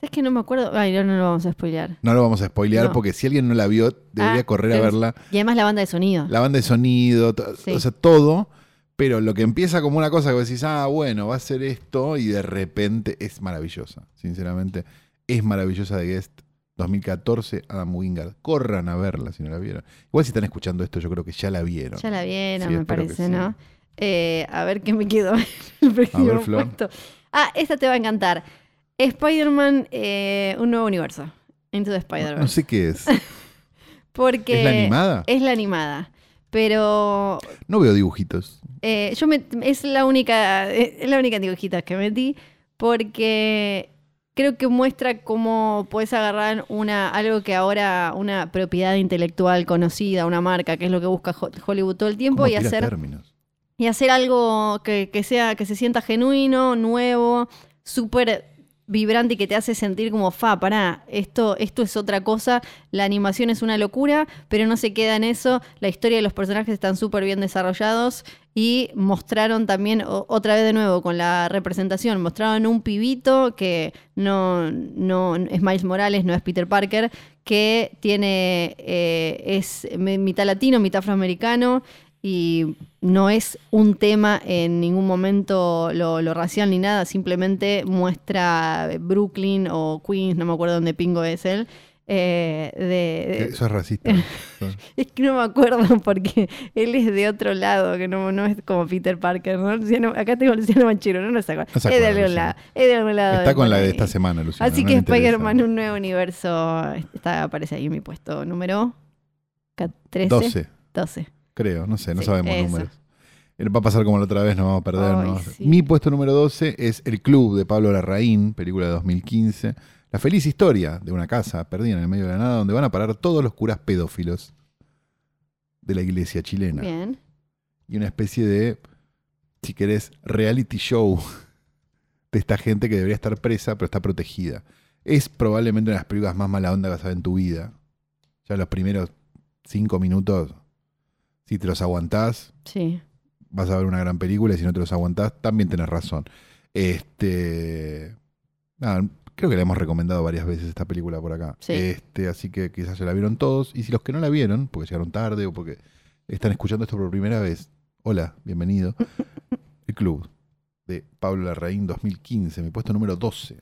Es que no me acuerdo. Ay, no, no lo vamos a spoilear. No lo vamos a spoilear No. porque si alguien no la vio, debería Ah, correr a verla. Y además la banda de sonido. La banda de sonido, Sí. o sea, todo. Pero lo que empieza como una cosa que decís, ah, bueno, va a ser esto, y de repente es maravillosa. Sinceramente, es maravillosa de Guest 2014, Adam Wingard. Corran a verla si no la vieron. Igual si están escuchando esto, yo creo que ya la vieron. Ya la vieron, Sí, me parece, sí. ¿no? Eh, a ver qué me quedó en el próximo Flor. puesto. Ah, esta te va a encantar. Spider-Man, eh, un nuevo universo. Into the No, Spider-Verse. no sé qué es. Porque ¿Es la animada? Es la animada. Pero No veo dibujitos. eh, yo me, es la única, eh, es la única dibujita que metí porque creo que muestra cómo puedes agarrar una, algo que ahora, una propiedad intelectual conocida, una marca, que es lo que busca Ho- Hollywood todo el tiempo, ¿Cómo y hacer términos? y hacer algo que, que sea, que se sienta genuino, nuevo, súper vibrante y que te hace sentir como, fa, pará, esto, esto es otra cosa, la animación es una locura, pero no se queda en eso, la historia de los personajes están súper bien desarrollados y mostraron también, otra vez de nuevo con la representación, mostraron un pibito que no, no es Miles Morales, no es Peter Parker, que tiene, eh, es mi- mitad latino, mitad afroamericano, y no es un tema en ningún momento lo, lo racial ni nada, simplemente muestra Brooklyn o Queens, no me acuerdo dónde pingo es él. eh, de, Eso es racista. es que no me acuerdo porque él es de otro lado, que no, no es como Peter Parker. ¿no? Luciano- acá tengo a Luciano Manchero, no, no se acuerda. No se es, de algún lado, es de algún lado. Está con la de esta semana, Luciano. Así que. Spider-Man, un nuevo universo, está, aparece ahí en mi puesto número ca- 13. 12, 12. Creo. No sé, no Sí, sabemos eso. números. Eh, Va a pasar como la otra vez, nos vamos a perder. Ay, ¿no? sí. Mi puesto número 12 es El Club de Pablo Larraín, película de 2015. La feliz historia de una casa perdida en el medio de la nada donde van a parar todos los curas pedófilos de la iglesia chilena. Bien. Y una especie de, si querés, reality show de esta gente que debería estar presa pero está protegida. Es probablemente una de las películas más mala onda que vas a ver en tu vida. Ya los primeros cinco minutos, si te los aguantás, Sí. vas a ver una gran película y si no te los aguantás, también tenés razón. Este. nada, creo que la hemos recomendado varias veces esta película por acá. Sí. Este, así que quizás ya la vieron todos. Y si los que no la vieron, porque llegaron tarde o porque están escuchando esto por primera vez, hola, bienvenido. El Club de Pablo Larraín 2015, mi puesto número 12.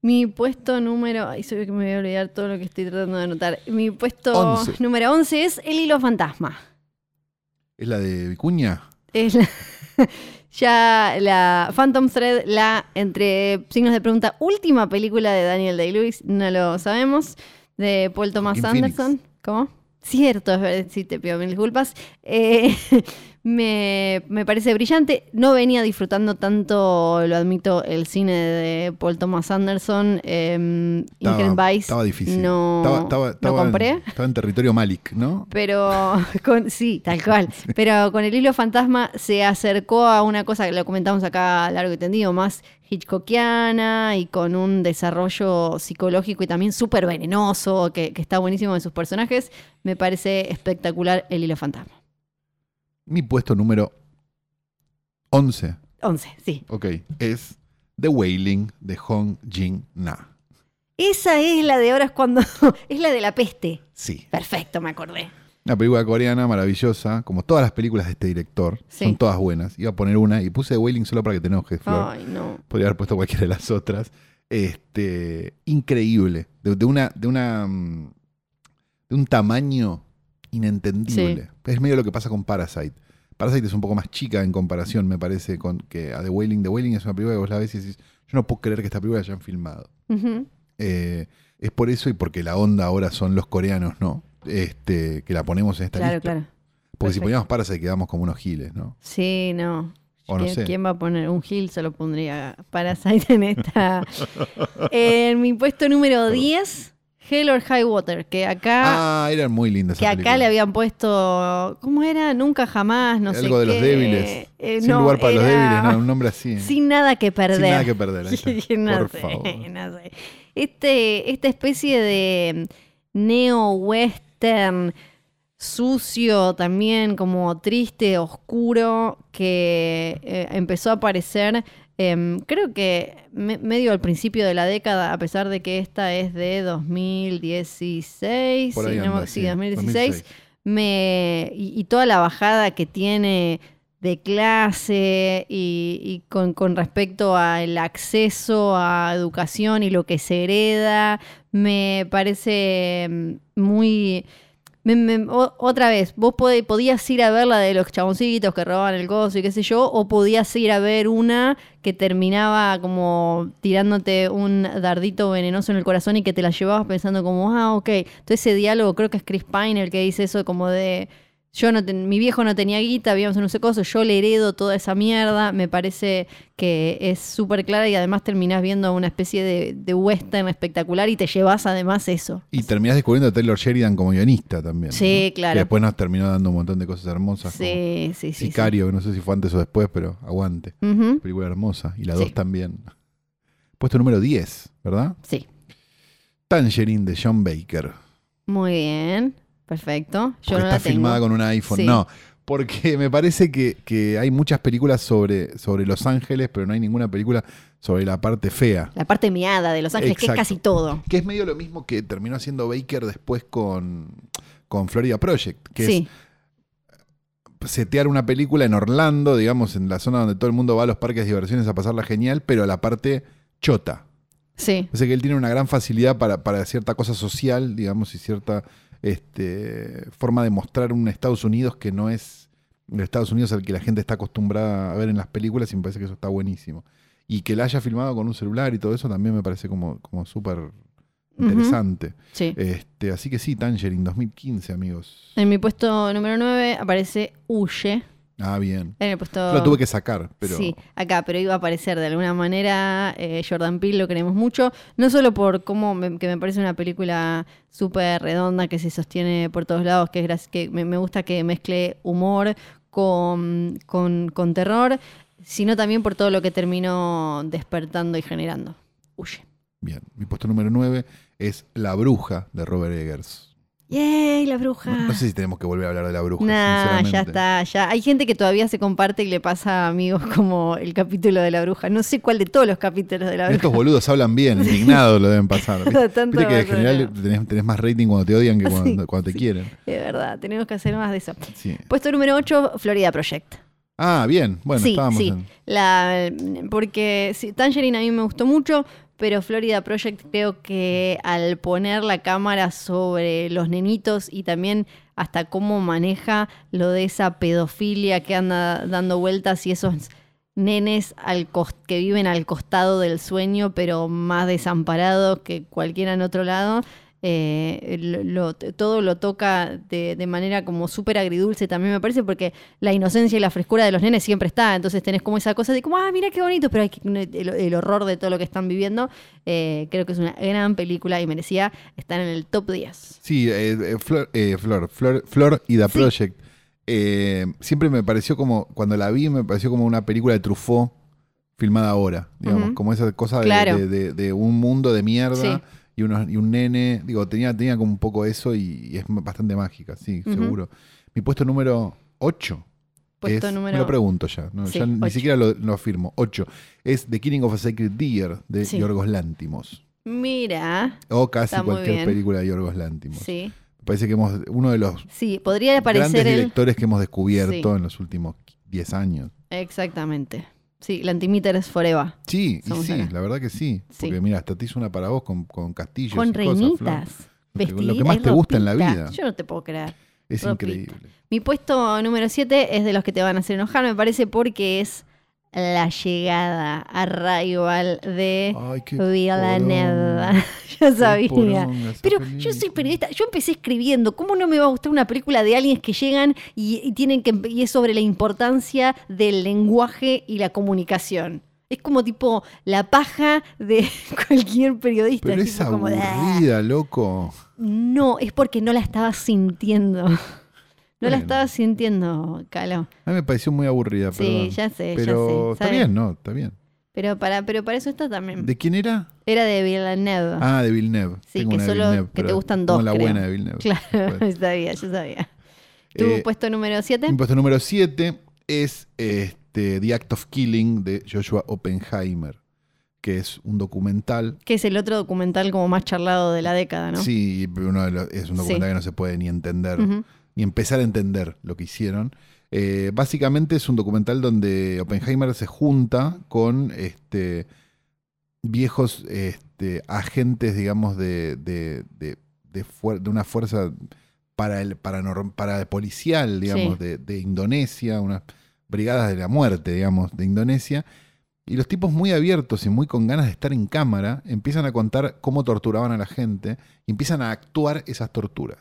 Mi puesto número. Ay, se ve que me voy a olvidar todo lo que estoy tratando de anotar. Mi puesto Once. número 11 es El Hilo Fantasma. ¿Es la de Vicuña? Es la- ya la Phantom Thread, la entre signos de pregunta, última película de Daniel Day-Lewis, no lo sabemos, de Paul Thomas Phoenix. Anderson. ¿Cómo? Cierto, es verdad, sí, te pido mil disculpas. Eh, me, me parece brillante. No venía disfrutando tanto, lo admito, el cine de Paul Thomas Anderson. Eh, Inherent Estaba, Vice estaba difícil. No, estaba, estaba- no estaba en- compré. estaba en territorio Malik, ¿no? Pero con, sí, tal cual. Pero con el hilo fantasma se acercó a una cosa que lo comentamos acá largo y tendido, más Hitchcockiana y con un desarrollo psicológico y también súper venenoso, que, que está buenísimo de sus personajes. Me parece espectacular el hilo fantasma. Mi puesto número 11, 11, sí. ok, es The Wailing de Hong Jin Na. Esa es la de ahora es cuando. es la de la peste. Sí. Perfecto, me acordé. Una película coreana maravillosa, como todas las películas de este director, Sí. son todas buenas. Iba a poner una y puse The Wailing solo para que te enojes, Flor. Ay, no. Podría haber puesto cualquiera de las otras. Este, increíble. De, de una, de una mm, de un tamaño inentendible. Es medio lo que pasa con Parasite. Parasite es un poco más chica en comparación, me parece, con que a The Wailing. The Wailing es una película que vos la ves y decís, yo no puedo creer que esta película la hayan filmado. Eh, es por eso y porque la onda ahora son los coreanos, ¿no? Este, que la ponemos en esta Claro, lista. claro. Porque si poníamos Parasite quedamos como unos giles, ¿no? Sí, no. O no ¿Quién, sé. quién va a poner un Hill? Se lo pondría Parasite en esta. en mi puesto número 10, Hell or High Water, que acá, Ah, eran muy lindas. que acá le habían puesto. ¿Cómo era? Nunca jamás, no sé. Algo de los débiles. Eh, Sin no, lugar para los débiles, no, un nombre así. Sin nada que perder. Sin nada que perder. no Por sé, favor. no sé. Este, esta especie de neo-western sucio, también como triste, oscuro, que eh, empezó a aparecer, em, creo que me- medio al principio de la década, a pesar de que esta es de 2016, Por ahí si no anda, sí, sí, 2016, me, y, y toda la bajada que tiene de clase y, y con, con respecto al acceso a educación y lo que se hereda, me parece mm, muy... me- me- otra vez, vos podías ir a ver la de los chaboncitos que robaban el coso y qué sé yo, o podías ir a ver una que terminaba como tirándote un dardito venenoso en el corazón y que te la llevabas pensando como, ah, ok. Entonces ese diálogo, creo que es Chris Pine el que dice eso como de, yo no ten- mi viejo no tenía guita, vivíamos en no sé cosa, yo le heredo toda esa mierda, me parece que es súper clara y además terminás viendo una especie de, de western espectacular y te llevas además eso. Y terminás descubriendo a Taylor Sheridan como guionista también. Sí, ¿no? claro. Que después nos terminó dando un montón de cosas hermosas. Sí, sí, sí. sí. Sicario, que no sé si fue antes o después, pero aguante. Ujú, Película hermosa. Y la Sí. 2 también. Puesto número 10, ¿verdad? Sí, Tangerine de John Baker. muy bien, perfecto. Yo Porque no está la tengo. filmada con un iPhone. Sí. No, porque me parece que, que hay muchas películas sobre, sobre Los Ángeles, pero no hay ninguna película sobre la parte fea. La parte meada de Los Ángeles, que es casi todo. Que es medio lo mismo que terminó haciendo Baker después con, con Florida Project, que sí, es setear una película en Orlando, digamos, en la zona donde todo el mundo va a los parques de diversiones a pasarla genial, pero la parte chota. sí. O sea que él tiene una gran facilidad para, para cierta cosa social, digamos, y cierta este, forma de mostrar un Estados Unidos que no es el Estados Unidos al que la gente está acostumbrada a ver en las películas y me parece que eso está buenísimo. Y que la haya filmado con un celular y todo eso también me parece como, como súper interesante. sí. este, así que sí, Tangerine 2015, amigos. En mi puesto número 9 aparece Huye. Ah, bien. En el puesto... Lo tuve que sacar, pero Sí, acá, pero iba a aparecer de alguna manera. eh, Jordan Peele lo queremos mucho. No solo por cómo me, que me parece una película súper redonda que se sostiene por todos lados, que es que me, me gusta que mezcle humor con, con, con terror, sino también por todo lo que terminó despertando y generando. Huye. bien. Mi puesto número 9 es La Bruja de Robert Eggers. ¡Yay, la bruja! No, no sé si tenemos que volver a hablar de La Bruja. Nah, ya está, ya. Hay gente que todavía se comparte y le pasa a amigos como el capítulo de la bruja. No sé cuál de todos los capítulos de la bruja. Estos boludos hablan bien, indignados lo deben pasar. ¿Viste, Tanto que en general tenés, tenés más rating cuando te odian que cuando, Sí, cuando te sí. quieren. Es verdad, tenemos que hacer más de eso. Sí. Puesto número 8, Florida Project. Ah, bien. Bueno, sí, estábamos sí. en. La, porque sí, Tangerine a mí me gustó mucho, pero Florida Project creo que al poner la cámara sobre los nenitos y también hasta cómo maneja lo de esa pedofilia que anda dando vueltas y esos nenes al cos- que viven al costado del sueño, pero más desamparados que cualquiera en otro lado. Eh, lo- todo lo toca de, de manera como súper agridulce también me parece porque la inocencia y la frescura de los nenes siempre está entonces tenés como esa cosa de como ah mira qué bonito pero hay que- el, el horror de todo lo que están viviendo eh, creo que es una gran película y merecía estar en el top 10 Sí, eh, eh, Flor, eh, Flor, Flor, Flor y The Sí. Project. siempre me pareció como, cuando la vi, me pareció como una película de Truffaut filmada ahora. Digamos, como esa cosa de, Claro. de- de- de un mundo de mierda Sí. Y, unos, y un nene. Digo, tenía, tenía como un poco eso y, y es bastante mágica, sí, seguro. Mi puesto número 8. puesto es, número Me lo pregunto ya, no, Sí, ya ni siquiera lo, lo afirmo. 8. Es The Killing of a Sacred Deer de Sí. Yorgos Lántimos. mira O casi cualquier bien. película de Yorgos Lántimos. sí parece que hemos, uno de los sí podría grandes aparecer él directores que hemos descubierto Sí. en los últimos 10 años. exactamente sí la antimiter es forever Sí, y sí, acá. la verdad que sí. Sí. Porque mira, hasta te hizo una para vos con, con castillos con y cosas, reinitas Lo que- lo que vestiditas más te gusta en la vida. yo no te puedo creer Es ropita. increíble. Mi puesto número 7 es de los que te van a hacer enojar, me parece, porque es la llegada a Rival de Ay, poronga, Yo sabía. poronga Pero yo soy periodista, yo empecé escribiendo. ¿Cómo no me va a gustar una película de aliens que llegan y, y tienen que y es sobre la importancia del lenguaje y la comunicación? Es como tipo la paja de cualquier periodista. Pero es tipo como, aburrida, loco. No, es porque no la estaba sintiendo. No la estaba sintiendo, Calo. A mí me pareció muy aburrida, Sí, perdón. ya sé, Pero ya sé. está ¿sabes? bien, ¿no? Está bien. Pero para, pero para eso está también. ¿De quién era? Era de Villeneuve. Ah, de Villeneuve. Sí, Tengo que solo Villeneuve, que te pero gustan dos, la creo. buena de Villeneuve. claro, Bueno. sabía, yo sabía. ¿Tu Eh, puesto número 7? Mi puesto número 7 es este, The Act of Killing de Joshua Oppenheimer, que es un documental. Que es el otro documental como más charlado de la década, ¿no? Sí, pero uno de los- es un documental Sí. que no se puede ni entender, Ujú. Ni empezar a entender lo que hicieron. Eh, básicamente es un documental donde Oppenheimer se junta con este, viejos este, agentes, digamos, de, de, de- de una fuerza para el, paranorm- para policial, digamos, Sí. de, de Indonesia, unas brigadas de la muerte, digamos, de Indonesia. Y los tipos muy abiertos y muy con ganas de estar en cámara empiezan a contar cómo torturaban a la gente y empiezan a actuar esas torturas.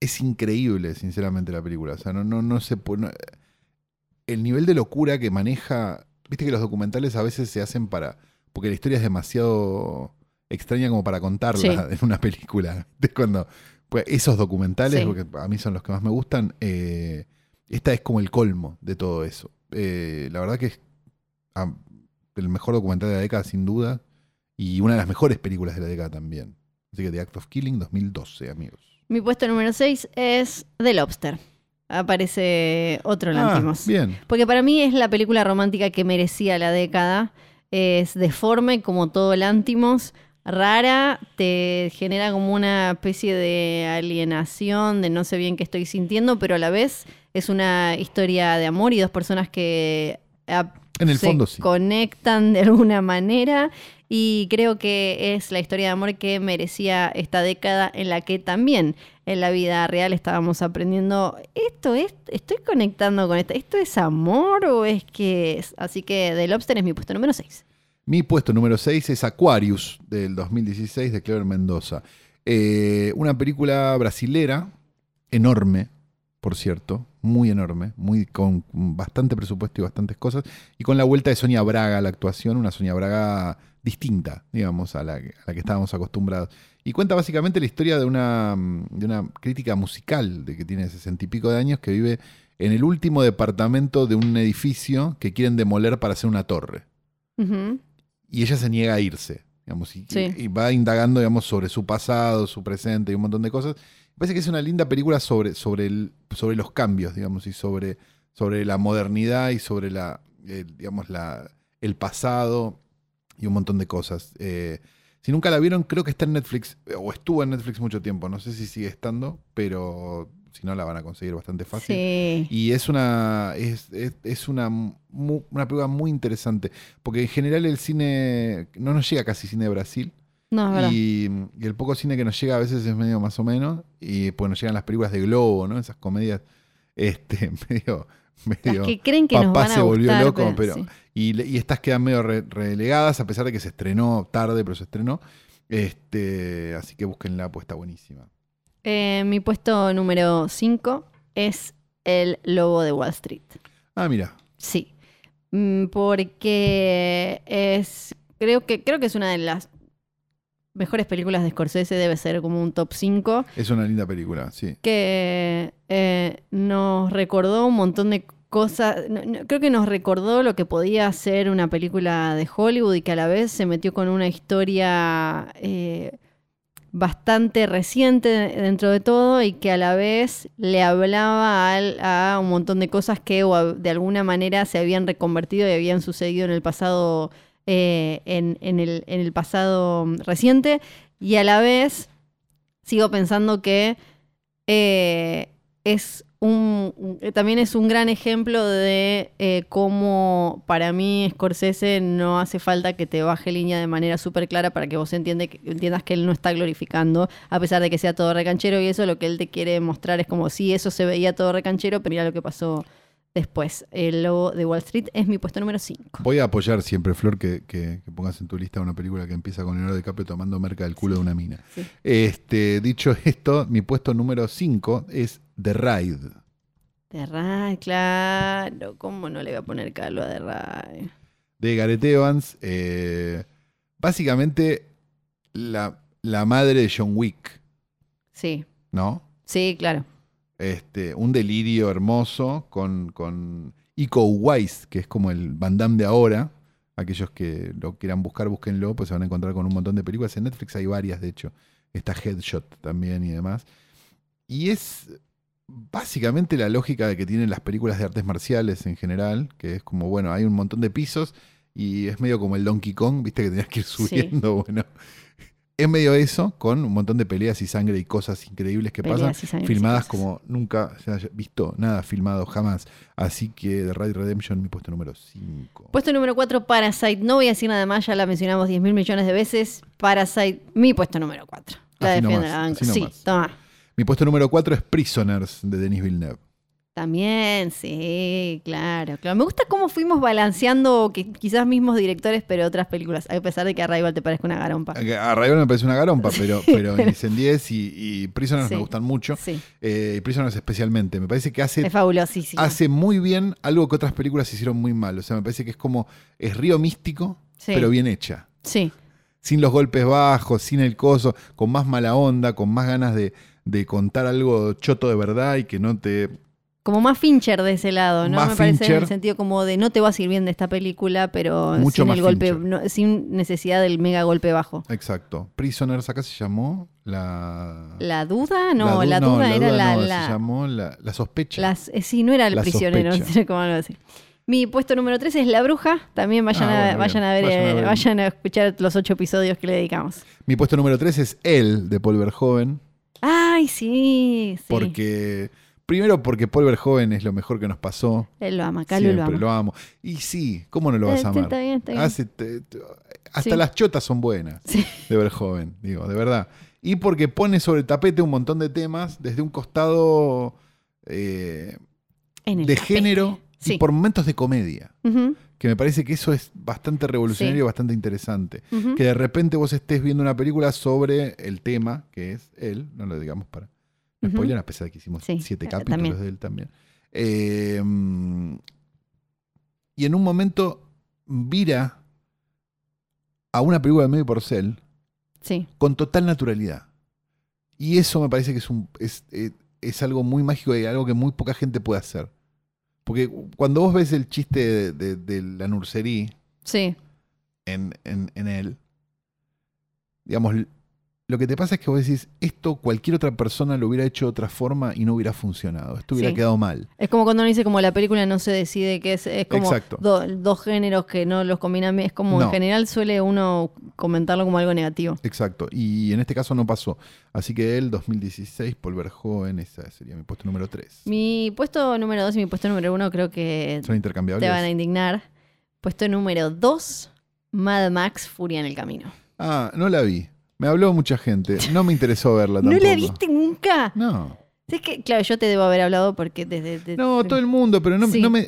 Es increíble, sinceramente, la película. O sea, no, no, no se puede. no- el nivel de locura que maneja. Viste que los documentales a veces se hacen para. Porque la historia es demasiado extraña como para contarla Sí. en una película. Es cuando. Pues esos documentales, Sí. porque a mí son los que más me gustan, eh, esta es como el colmo de todo eso. Eh, la verdad que es ah, el mejor documental de la década, sin duda, y una de las mejores películas de la década también. Así que The Act of Killing 2012, amigos. Mi puesto número 6 es The Lobster. Aparece otro Ah, Lantimos. bien. Porque para mí es la película romántica que merecía la década. Es deforme como todo Lantimos, rara, te genera como una especie de alienación, de no sé bien qué estoy sintiendo, pero a la vez es una historia de amor y dos personas que ah, En el se fondo sí. conectan de alguna manera y creo que es la historia de amor que merecía esta década en la que también en la vida real estábamos aprendiendo esto es estoy conectando con esto esto es amor o es que es así que The Lobster es mi puesto número 6 Mi puesto número 6 es Aquarius, del 2016, de Clever Mendoza. Eh, una película brasilera, enorme, por cierto, muy enorme, muy, con bastante presupuesto y bastantes cosas, y con la vuelta de Sonia Braga a la actuación, una Sonia Braga distinta, digamos, a la, a la que estábamos acostumbrados. Y cuenta básicamente la historia de una, de una crítica musical de que tiene sesenta y pico de años, que vive en el último departamento de un edificio que quieren demoler para hacer una torre y ella se niega a irse. Digamos, y, Sí. y va indagando digamos, sobre su pasado, su presente y un montón de cosas. Parece que es una linda película sobre, sobre, el, sobre los cambios, digamos, y sobre, sobre la modernidad y sobre la, eh, digamos, la, el pasado y un montón de cosas. Eh, si nunca la vieron, creo que está en Netflix, o estuvo en Netflix mucho tiempo. No sé si sigue estando, pero si no la van a conseguir bastante fácil. Sí. Y es una es, es- es una, mu- una película muy interesante, porque en general el cine no nos llega casi cine de Brasil. No, es verdad. Y, y el poco cine que nos llega a veces es medio más o menos. Y pues nos llegan las películas de Globo, ¿no? Esas comedias este, medio. medio Las que creen que nos papá van a se volvió gustar, loco, pero. sí. Y, estas quedan medio re- relegadas, a pesar de que se estrenó tarde, pero se estrenó. Este, así que búsquenla, pues está buenísima. Eh, mi puesto número 5 es El Lobo de Wall Street. Ah, mira. Sí. Mm, Porque es. Creo que, creo que es una de las mejores películas de Scorsese, debe ser como un top 5. Es una linda película, sí. que eh, nos recordó un montón de cosas. no- no- creo que nos recordó lo que podía ser una película de Hollywood y que a la vez se metió con una historia eh, bastante reciente dentro de todo y que a la vez le hablaba al- a un montón de cosas que o a- de alguna manera se habían reconvertido y habían sucedido en el pasado. Eh, en, el, en el pasado reciente y a la vez sigo pensando que eh, es un, también es un gran ejemplo de eh, cómo para mí Scorsese no hace falta que te baje línea de manera súper clara para que vos entiendas que él no está glorificando, a pesar de que sea todo recanchero y eso lo que él te quiere mostrar es como si eso se veía todo recanchero, pero mira lo que pasó después. El lobo de Wall Street es mi puesto número 5. Voy a apoyar siempre, Flor, que, que- que pongas en tu lista una película que empieza con Leonardo DiCaprio tomando merca del culo de una mina. Sí. Este, dicho esto, mi puesto número 5 es The Ride. De Ray, claro, ¿cómo no le voy a poner calvo a De Ray? de Gareth Evans. eh, básicamente la, la madre de John Wick, Sí, ¿no? sí, claro. Este, un delirio hermoso con, con Iko Uwais, que es como el Van Damme de ahora. Aquellos que lo quieran buscar, búsquenlo, pues se van a encontrar con un montón de películas. En Netflix hay varias, de hecho. Está Headshot también y demás. Y es básicamente la lógica de que tienen las películas de artes marciales en general, que es como, bueno, hay un montón de pisos y es medio como el Donkey Kong, viste que tenías que ir Sí. subiendo, bueno. Es medio eso, con un montón de peleas y sangre y cosas increíbles que pasan Peleas filmadas como nunca se haya visto nada filmado jamás. Así que The Raid Redemption, mi puesto número 5. Puesto número 4, Parasite. No voy a decir nada más, ya la mencionamos 10 mil millones de veces. Parasite, mi puesto número 4. La nomás, la banca. Sí, toma. Mi puesto número 4 es Prisoners de Denis Villeneuve. También, sí, claro, claro. Me gusta cómo fuimos balanceando que quizás mismos directores, pero otras películas, a pesar de que Arrival te parezca una garompa. A Rival me parece una garompa, pero, pero Incendies y, y Prisoners Sí. me gustan mucho. Sí, Eh, y Prisoners especialmente. Me parece que hace, es hace muy bien algo que otras películas hicieron muy mal. O sea, me parece que es como, es río místico, Sí. pero bien hecha. Sí, sin los golpes bajos, sin el coso, con más mala onda, con más ganas de, de contar algo choto de verdad y que no te... como más Fincher de ese lado, ¿no? Más Me parece en el sentido como de no te vas a ir bien de esta película, pero Mucho sin más el golpe, no- sin necesidad del mega golpe bajo. Exacto. Prisoners acá se llamó la... ¿La duda? No, du- la, duda era duda la, no, la- se llamó la, la sospecha. las- eh, sí, no era el La prisionero, sospecha. cómo algo así. Mi puesto número 3 es La Bruja. También vayan, Ah, a, vayan, a ver, Vayan a eh, ver. vayan a escuchar los ocho episodios que le dedicamos. Mi puesto número 3 es El, de Paul Verhoeven, Ay, sí, sí. porque... Primero porque Paul Verhoeven es lo mejor que nos pasó. Él lo ama, Calu lo ama. lo amo. Y sí, ¿cómo no lo vas a sí, amar? está bien, está bien. Hace- te- te- hasta Sí. las chotas son buenas. Sí. de Verhoeven, digo, de verdad. Y porque pone sobre el tapete un montón de temas desde un costado eh, de tapete. género Sí. y por momentos de comedia. Que me parece que eso es bastante revolucionario y bastante interesante. Que de repente vos estés viendo una película sobre el tema, que es él, no lo digamos para no Ujú. spoiler, a pesar de que hicimos Sí, siete eh, capítulos también. de él también. Eh, y en un momento vira a una película de Medio Porcel Sí, con total naturalidad. Y eso me parece que es, un, es, eh, es algo muy mágico y algo que muy poca gente puede hacer. Porque cuando vos ves el chiste de, de- de la nursería sí. en, en, en él, digamos, lo que te pasa es que vos decís, esto cualquier otra persona lo hubiera hecho de otra forma y no hubiera funcionado. Esto hubiera Sí. quedado mal. Es como cuando uno dice como la película no se decide que es, es como do- dos géneros que no los combinan bien. Es como No. en general suele uno comentarlo como algo negativo. Exacto. Y en este caso no pasó. Así que él, 2016, Paul Verhoeven, esa sería mi puesto número 3. Mi puesto número 2 y mi puesto número 1 creo que Son intercambiables. te van a indignar. Puesto número 2, Mad Max Furia en el Camino. Ah, no la vi. Me habló mucha gente. No me interesó verla ¿No tampoco. la viste nunca? No. Es que, claro, yo te debo haber hablado porque desde... de- No, todo el mundo, pero no, Sí. no me,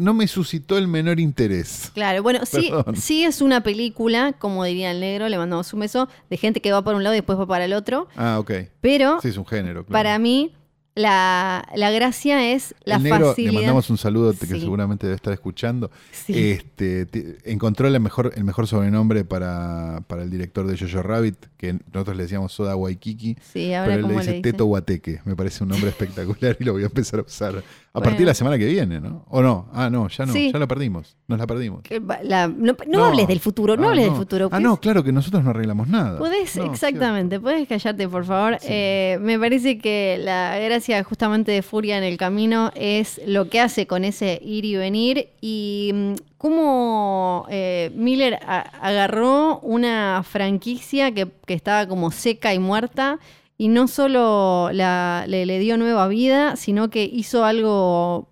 no me suscitó el menor interés. Claro, bueno, sí, sí es una película, como diría el negro, le mandamos un beso, de gente que va por un lado y después va para el otro, Ah, ok. pero Sí, es un género. claro. para mí la, la gracia es la el negro, facilidad. le mandamos un saludo que seguramente debe estar escuchando. Sí. Este, te- encontró el mejor, el mejor sobrenombre para, para el director de Jojo Rabbit, que nosotros le decíamos Soda Waikiki, sí, pero él le le dice. Teto Guateque. Me parece un nombre espectacular y lo voy a empezar a usar a Bueno. partir de la semana que viene, ¿no? ¿O no? Ah, no, ya no, Sí. ya la perdimos. Nos la perdimos. La- no, no hables del futuro, no, Ah, hables del futuro. Ah, no, claro que nosotros no arreglamos nada. Podés, No, exactamente, podés callarte, por favor. Sí. Eh, me parece que la gracia justamente de Furia en el camino es lo que hace con ese ir y venir y mm, cómo eh, Miller a- agarró una franquicia que, que estaba como seca y muerta y no solo le, dio nueva vida, sino que hizo algo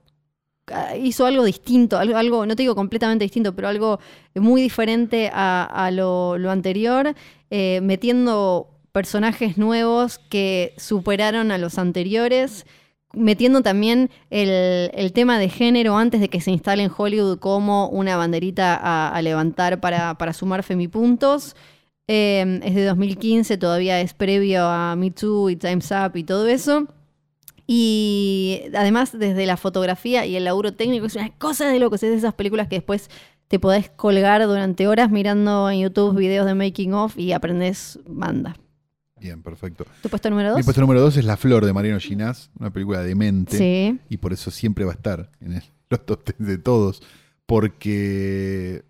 ah, hizo algo distinto, algo, algo, no te digo completamente distinto, pero algo muy diferente a, lo, anterior, eh, metiendo personajes nuevos que superaron a los anteriores, metiendo también el, el tema de género antes de que se instale en Hollywood como una banderita a, levantar para, para sumar femipuntos. Eh, es de 2015, todavía es previo a Me Too y Time's Up y todo eso. Y además, desde la fotografía y el laburo técnico, es una cosa de locos. Es de esas películas que después te podés colgar durante horas mirando en YouTube videos de making of y aprendes banda. Bien, perfecto. ¿Tu puesto número dos? Mi puesto número 2 es La Flor de Mariano Ginás, una película demente. Sí. y por eso siempre va a estar en el- los top 10 de todos, porque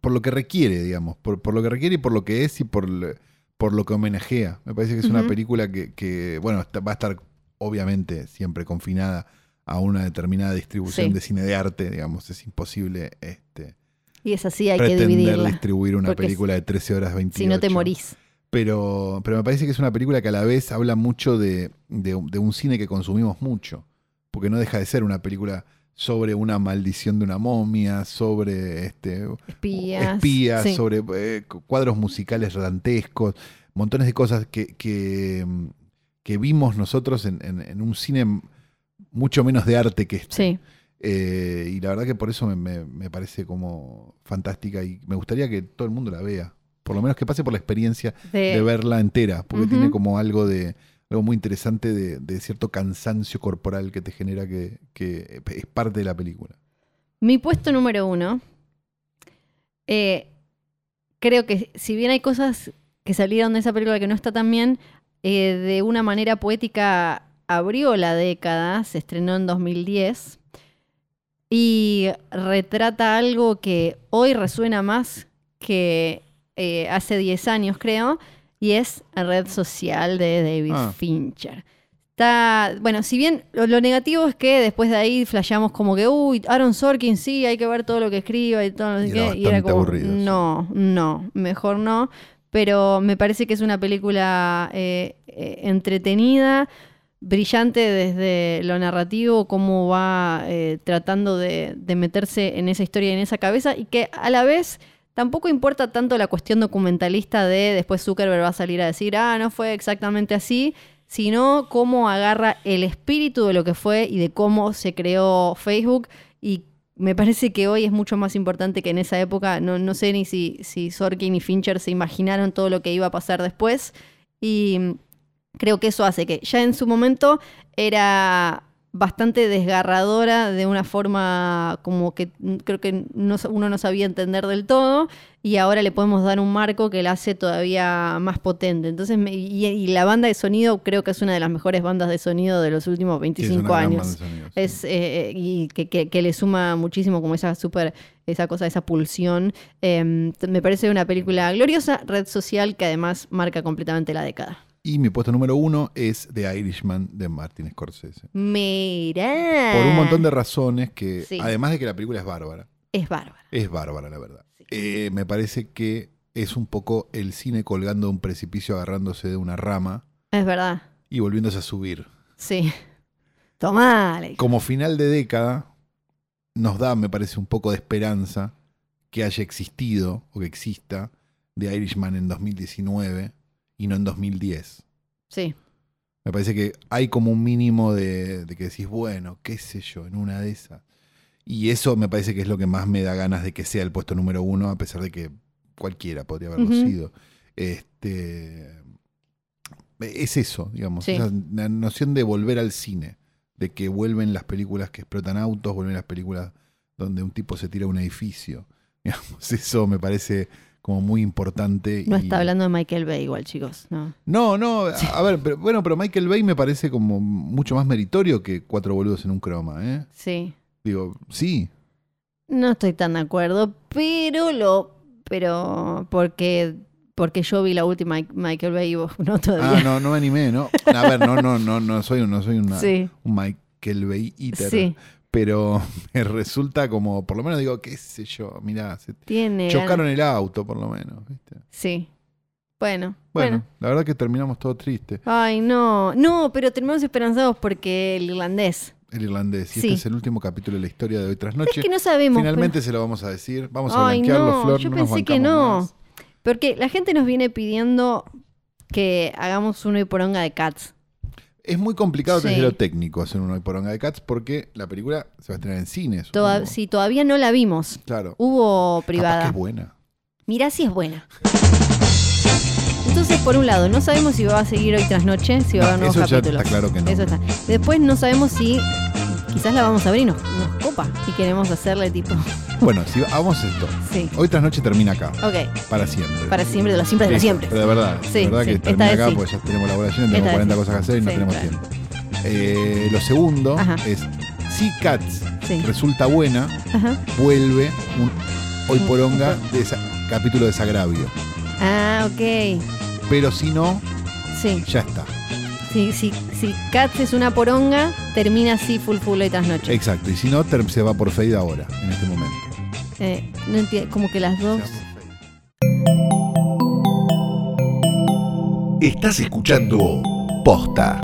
por lo que requiere, digamos, por, por lo que requiere y por lo que es y por, lo- por lo que homenajea. Me parece que es una película que, que, bueno, va a estar obviamente siempre confinada a una determinada distribución Sí. de cine de arte, digamos, es imposible este, Y es así, hay que pretender dividirla. distribuir una Porque película de 13 horas 28. Si no te morís. Pero, pero me parece que es una película que a la vez habla mucho de, de- de un cine que consumimos mucho. Porque no deja de ser una película sobre una maldición de una momia, sobre este, Espías. espías, Sí. sobre eh, cuadros musicales dantescos, montones de cosas que, que, mm, que vimos nosotros en, en- en un cine mucho menos de arte que este. Sí. Eh, y la verdad que por eso me, me- me parece como fantástica y me gustaría que todo el mundo la vea. Por lo menos que pase por la experiencia De- de verla entera, porque tiene como algo de algo muy interesante de, cierto cansancio corporal que te genera que, que es parte de la película. Mi puesto número uno. eh, creo que si bien hay cosas que salieron de esa película que no está tan bien, eh, de una manera poética abrió la década, se estrenó en 2010 y retrata algo que hoy resuena más que eh, hace 10 años, creo, y es Red Social de David Ah. Fincher. Está, bueno, si bien lo, lo negativo es que después de ahí flasheamos como que, uy, Aaron Sorkin, sí, hay que ver todo lo que escriba y todo, no sé Y era qué. Y era bastante como, aburrido, no, no, mejor no. Pero me parece que es una película eh, eh, entretenida, brillante desde lo narrativo, cómo va eh, tratando de, de meterse en esa historia y en esa cabeza, y que a la vez tampoco importa tanto la cuestión documentalista de después Zuckerberg va a salir a decir, ah, no fue exactamente así, sino cómo agarra el espíritu de lo que fue y de cómo se creó Facebook y me parece que hoy es mucho más importante que en esa época. No, no sé ni si, si Sorkin y Fincher se imaginaron todo lo que iba a pasar después. Y mm, creo que eso hace que ya en su momento era bastante desgarradora de una forma como que creo que no, uno no sabía entender del todo y ahora le podemos dar un marco que la hace todavía más potente. Entonces, me- y, y la banda de sonido creo que es una de las mejores bandas de sonido de los últimos Sí, es 25 una gran años. sonido, sí. Es, eh, y que, que- que le suma muchísimo como esa super, esa cosa, esa pulsión. Eh, me parece una película gloriosa, red social que además marca completamente la década. Y mi puesto número uno es The Irishman de Martin Scorsese. Mira. Por un montón de razones que, Sí. además de que la película es bárbara, Es bárbara. es bárbara la verdad. Sí. Eh, me parece que es un poco el cine colgando de un precipicio agarrándose de una rama Es verdad. y volviéndose a subir. Sí. Tomá, Alex. Como final de década, nos da, me parece, un poco de esperanza que haya existido o que exista The Irishman en 2019 y no en 2010. Sí. Me parece que hay como un mínimo de, de que decís, bueno, qué sé yo, en una de esas. Y eso me parece que es lo que más me da ganas de que sea el puesto número uno, a pesar de que cualquiera podría haberlo Ujú. sido. Este, es eso, digamos, Sí. esa- la noción de volver al cine, de que vuelven las películas que explotan autos, vuelven las películas donde un tipo se tira a un edificio. Digamos, eso me parece como muy importante. No y- está hablando de Michael Bay igual, chicos. No. no, no, a- a ver, pero, bueno, pero Michael Bay me parece como mucho más meritorio que cuatro boludos en un croma, ¿eh? Sí. Digo, sí, No estoy tan de acuerdo, pero lo. Pero. Porque. Porque yo vi la última Michael Bay y vos no ah, todavía. no, no me animé, ¿no? A ver, no, no, no, no soy, no soy una- Sí. un Michael Bay eater, Sí. Pero me resulta como, por lo menos digo, qué sé yo, mirá, se Tiene. chocaron el auto, por lo menos, ¿viste? Sí. Bueno. Bueno, Bueno. la verdad que terminamos todo triste. Ay, no. No, pero terminamos esperanzados porque el irlandés. El irlandés. Y Sí. este es el último capítulo de la historia de hoy tras noche. Es que no sabemos. Finalmente se lo vamos a decir. Vamos a blanquearlo, no, Flor. yo no nos pensé que no. más. Porque la gente nos viene pidiendo que hagamos uno y poronga de Cats. Es muy complicado Sí. desde lo técnico hacer un hoy poronga de Cats porque la película se va a estrenar en cines. Toda- supongo. si todavía no la vimos, Claro. hubo Capaz que privada. es buena. Mirá si es buena. Entonces, por un lado, no sabemos si va a seguir hoy tras noche, si va a haber No, nuevos eso ya capítulos. está claro que no. Eso está. Después no sabemos si quizás la vamos a abrir y nos, nos copa y queremos hacerle tipo. Bueno, si vamos a esto. Sí. Hoy tras noche termina acá. Ok. Para siempre. Para siempre, de los siempre de los siempre. Pero de verdad. Sí, de verdad sí, que esta termina vez acá porque ya tenemos elaboración, tenemos Esta vez 40 sí. cosas que hacer y no tenemos claro. tiempo. Eh, lo segundo Ajá. es si Cats resulta buena, Ajá. vuelve un hoy poronga de esa- capítulo de desagravio. Ah, ok. Pero si no, Sí. ya está. Si, si, si es una poronga, termina así full full hoy tras noche. Exacto. Y si no, ter- se va por fade ahora, en este momento. Eh, no entiendo, como que las dos. Estás escuchando Posta.